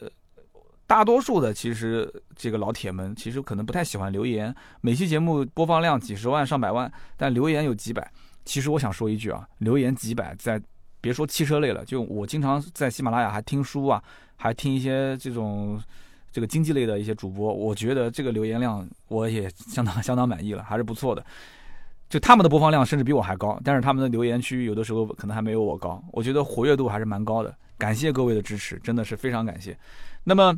大多数的其实这个老铁们其实可能不太喜欢留言。每期节目播放量几十万上百万，但留言有几百。其实我想说一句啊，留言几百，在别说汽车类了，就我经常在喜马拉雅还听书啊，还听一些这种这个经济类的一些主播，我觉得这个留言量我也相当相当满意了，还是不错的。就他们的播放量甚至比我还高，但是他们的留言区有的时候可能还没有我高。我觉得活跃度还是蛮高的，感谢各位的支持，真的是非常感谢。那么，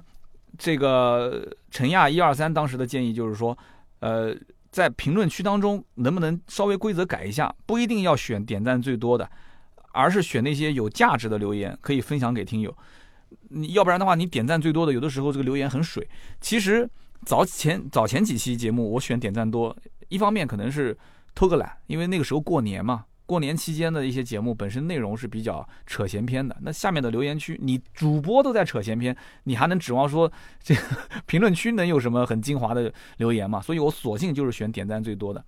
这个陈亚一二三当时的建议就是说，呃，在评论区当中能不能稍微规则改一下，不一定要选点赞最多的，而是选那些有价值的留言，可以分享给听友。你要不然的话，你点赞最多的，有的时候这个留言很水。其实早前早前几期节目我选点赞多，一方面可能是。偷个懒，因为那个时候过年嘛，过年期间的一些节目本身内容是比较扯闲篇的。那下面的留言区，你主播都在扯闲篇，你还能指望说这个 [laughs] 评论区能有什么很精华的留言吗？所以我索性就是选点赞最多的。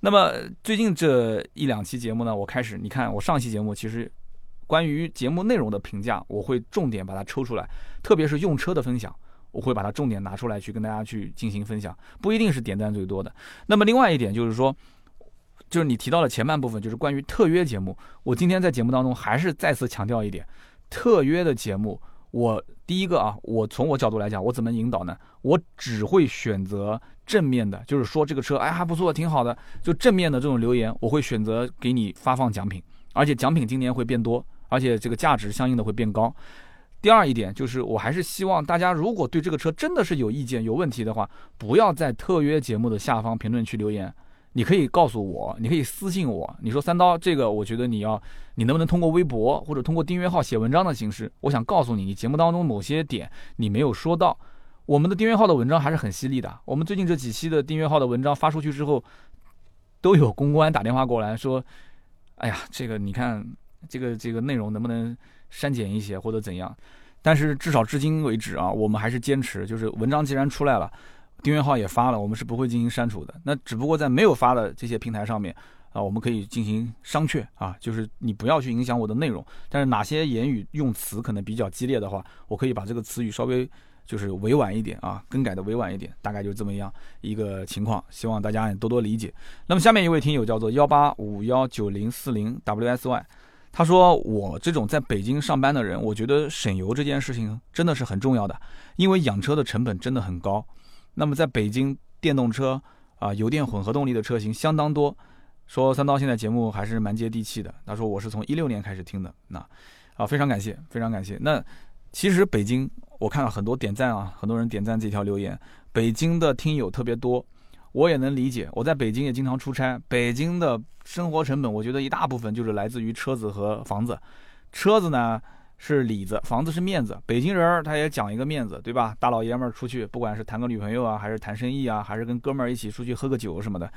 那么最近这一两期节目呢，我开始，你看我上期节目其实关于节目内容的评价，我会重点把它抽出来，特别是用车的分享，我会把它重点拿出来去跟大家去进行分享，不一定是点赞最多的。那么另外一点就是说。就是你提到了前半部分，就是关于特约节目。我今天在节目当中还是再次强调一点，特约的节目，我第一个啊，我从我角度来讲，我怎么引导呢？我只会选择正面的，就是说这个车哎还不错，挺好的，就正面的这种留言，我会选择给你发放奖品，而且奖品今年会变多，而且这个价值相应的会变高。第二一点就是，我还是希望大家如果对这个车真的是有意见、有问题的话，不要在特约节目的下方评论区留言。你可以告诉我，你可以私信我，你说三刀这个，我觉得你要，你能不能通过微博或者通过订阅号写文章的形式？我想告诉你，你节目当中某些点你没有说到。我们的订阅号的文章还是很犀利的。我们最近这几期的订阅号的文章发出去之后，都有公关打电话过来说：“哎呀，这个你看，这个这个内容能不能删减一些或者怎样？”但是至少至今为止啊，我们还是坚持，就是文章既然出来了。订阅号也发了，我们是不会进行删除的。那只不过在没有发的这些平台上面啊，我们可以进行商榷啊，就是你不要去影响我的内容。但是哪些言语用词可能比较激烈的话，我可以把这个词语稍微就是委婉一点啊，更改的委婉一点，大概就这么样一个情况。希望大家多多理解。那么下面一位听友叫做幺八五幺九零四零 WSY，他说我这种在北京上班的人，我觉得省油这件事情真的是很重要的，因为养车的成本真的很高。那么在北京，电动车啊，油电混合动力的车型相当多。说三刀现在节目还是蛮接地气的。他说我是从一六年开始听的，那啊非常感谢，非常感谢。那其实北京我看到很多点赞啊，很多人点赞这条留言。北京的听友特别多，我也能理解。我在北京也经常出差，北京的生活成本，我觉得一大部分就是来自于车子和房子。车子呢？是里子，房子是面子。北京人他也讲一个面子，对吧？大老爷们儿出去，不管是谈个女朋友啊，还是谈生意啊，还是跟哥们儿一起出去喝个酒什么的，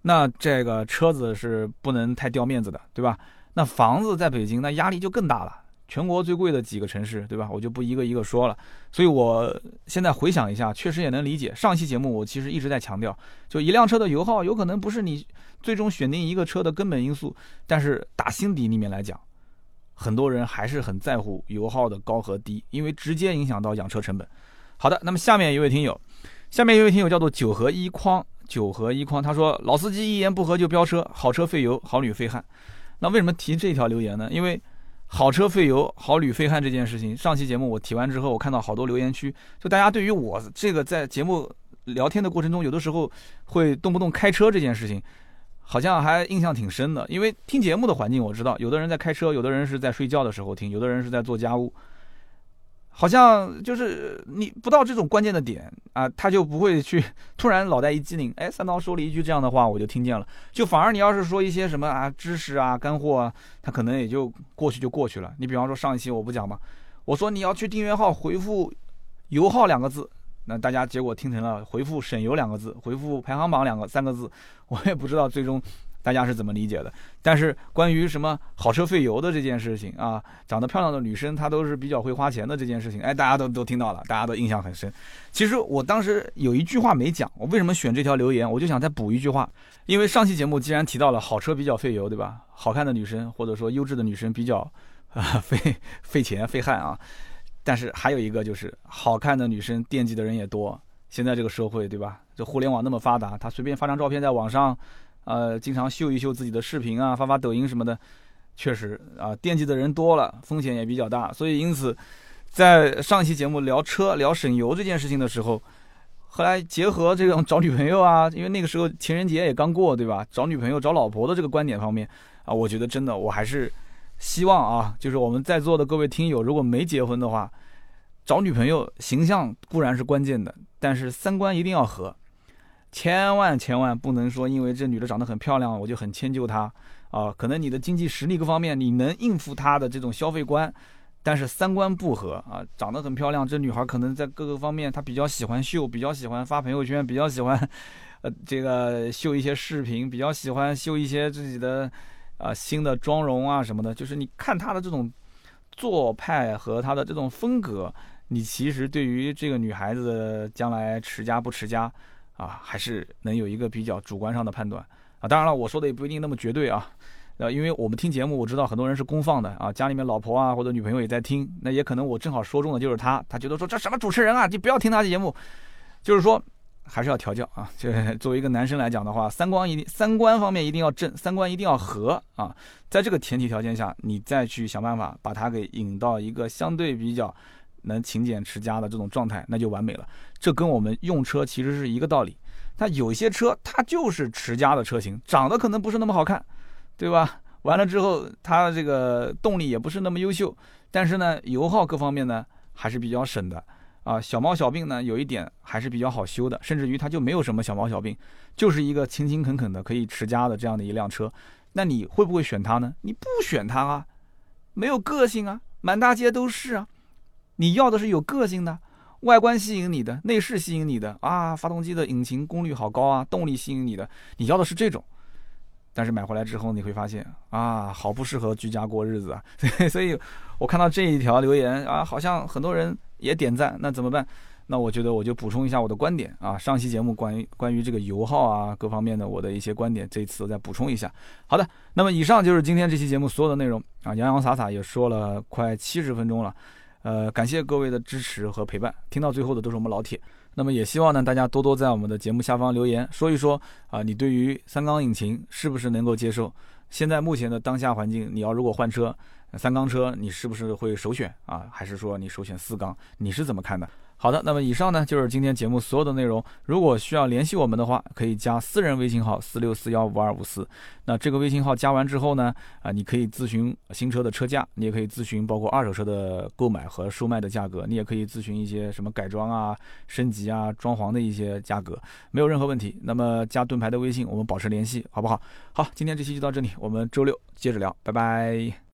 那这个车子是不能太掉面子的，对吧？那房子在北京，那压力就更大了。全国最贵的几个城市，对吧？我就不一个一个说了。所以我现在回想一下，确实也能理解。上期节目我其实一直在强调，就一辆车的油耗有可能不是你最终选定一个车的根本因素，但是打心底里面来讲。很多人还是很在乎油耗的高和低，因为直接影响到养车成本。好的，那么下面一位听友，下面一位听友叫做九合一框，九合一框，他说老司机一言不合就飙车，好车费油，好女费汗。那为什么提这条留言呢？因为好车费油，好旅费汗这件事情，上期节目我提完之后，我看到好多留言区，就大家对于我这个在节目聊天的过程中，有的时候会动不动开车这件事情。好像还印象挺深的，因为听节目的环境我知道，有的人在开车，有的人是在睡觉的时候听，有的人是在做家务。好像就是你不到这种关键的点啊，他就不会去 [laughs] 突然脑袋一激灵，哎，三刀说了一句这样的话，我就听见了。就反而你要是说一些什么啊知识啊干货啊，他可能也就过去就过去了。你比方说上一期我不讲吗？我说你要去订阅号回复“油耗”两个字。那大家结果听成了回复“省油”两个字，回复“排行榜”两个三个字，我也不知道最终大家是怎么理解的。但是关于什么好车费油的这件事情啊，长得漂亮的女生她都是比较会花钱的这件事情，哎，大家都都听到了，大家都印象很深。其实我当时有一句话没讲，我为什么选这条留言？我就想再补一句话，因为上期节目既然提到了好车比较费油，对吧？好看的女生或者说优质的女生比较啊 [laughs] 费费钱费汗啊。但是还有一个就是好看的女生惦记的人也多，现在这个社会对吧？这互联网那么发达，她随便发张照片在网上，呃，经常秀一秀自己的视频啊，发发抖音什么的，确实啊，惦记的人多了，风险也比较大。所以因此，在上期节目聊车聊省油这件事情的时候，后来结合这种找女朋友啊，因为那个时候情人节也刚过，对吧？找女朋友找老婆的这个观点方面啊，我觉得真的我还是。希望啊，就是我们在座的各位听友，如果没结婚的话，找女朋友形象固然是关键的，但是三观一定要合，千万千万不能说因为这女的长得很漂亮，我就很迁就她啊。可能你的经济实力各方面你能应付她的这种消费观，但是三观不合啊，长得很漂亮，这女孩可能在各个方面她比较喜欢秀，比较喜欢发朋友圈，比较喜欢 [laughs] 呃这个秀一些视频，比较喜欢秀一些自己的。啊，新的妆容啊什么的，就是你看她的这种做派和她的这种风格，你其实对于这个女孩子将来持家不持家啊，还是能有一个比较主观上的判断啊。当然了，我说的也不一定那么绝对啊。呃，因为我们听节目，我知道很多人是公放的啊，家里面老婆啊或者女朋友也在听，那也可能我正好说中的就是他，他觉得说这什么主持人啊，你不要听他的节目，就是说。还是要调教啊！就作为一个男生来讲的话，三观一定三观方面一定要正，三观一定要合啊！在这个前提条件下，你再去想办法把他给引到一个相对比较能勤俭持家的这种状态，那就完美了。这跟我们用车其实是一个道理。它有些车它就是持家的车型，长得可能不是那么好看，对吧？完了之后，它这个动力也不是那么优秀，但是呢，油耗各方面呢还是比较省的啊。小毛小病呢有一点还是比较好修的，甚至于它就没有什么小毛小病，就是一个勤勤恳恳的可以持家的这样的一辆车。那你会不会选它呢？你不选它啊，没有个性啊，满大街都是啊。你要的是有个性的。外观吸引你的，内饰吸引你的啊，发动机的引擎功率好高啊，动力吸引你的，你要的是这种。但是买回来之后，你会发现啊，好不适合居家过日子啊。[laughs] 所以，我看到这一条留言啊，好像很多人也点赞，那怎么办？那我觉得我就补充一下我的观点啊。上期节目关于关于这个油耗啊各方面的我的一些观点，这一次再补充一下。好的，那么以上就是今天这期节目所有的内容啊，洋洋洒洒也说了快七十分钟了。呃，感谢各位的支持和陪伴，听到最后的都是我们老铁。那么也希望呢，大家多多在我们的节目下方留言，说一说啊，你对于三缸引擎是不是能够接受？现在目前的当下环境，你要如果换车，三缸车你是不是会首选啊？还是说你首选四缸？你是怎么看的？好的，那么以上呢就是今天节目所有的内容。如果需要联系我们的话，可以加私人微信号四六四幺五二五四。那这个微信号加完之后呢，啊，你可以咨询新车的车价，你也可以咨询包括二手车的购买和售卖的价格，你也可以咨询一些什么改装啊、升级啊、装潢的一些价格，没有任何问题。那么加盾牌的微信，我们保持联系，好不好？好，今天这期就到这里，我们周六接着聊，拜拜。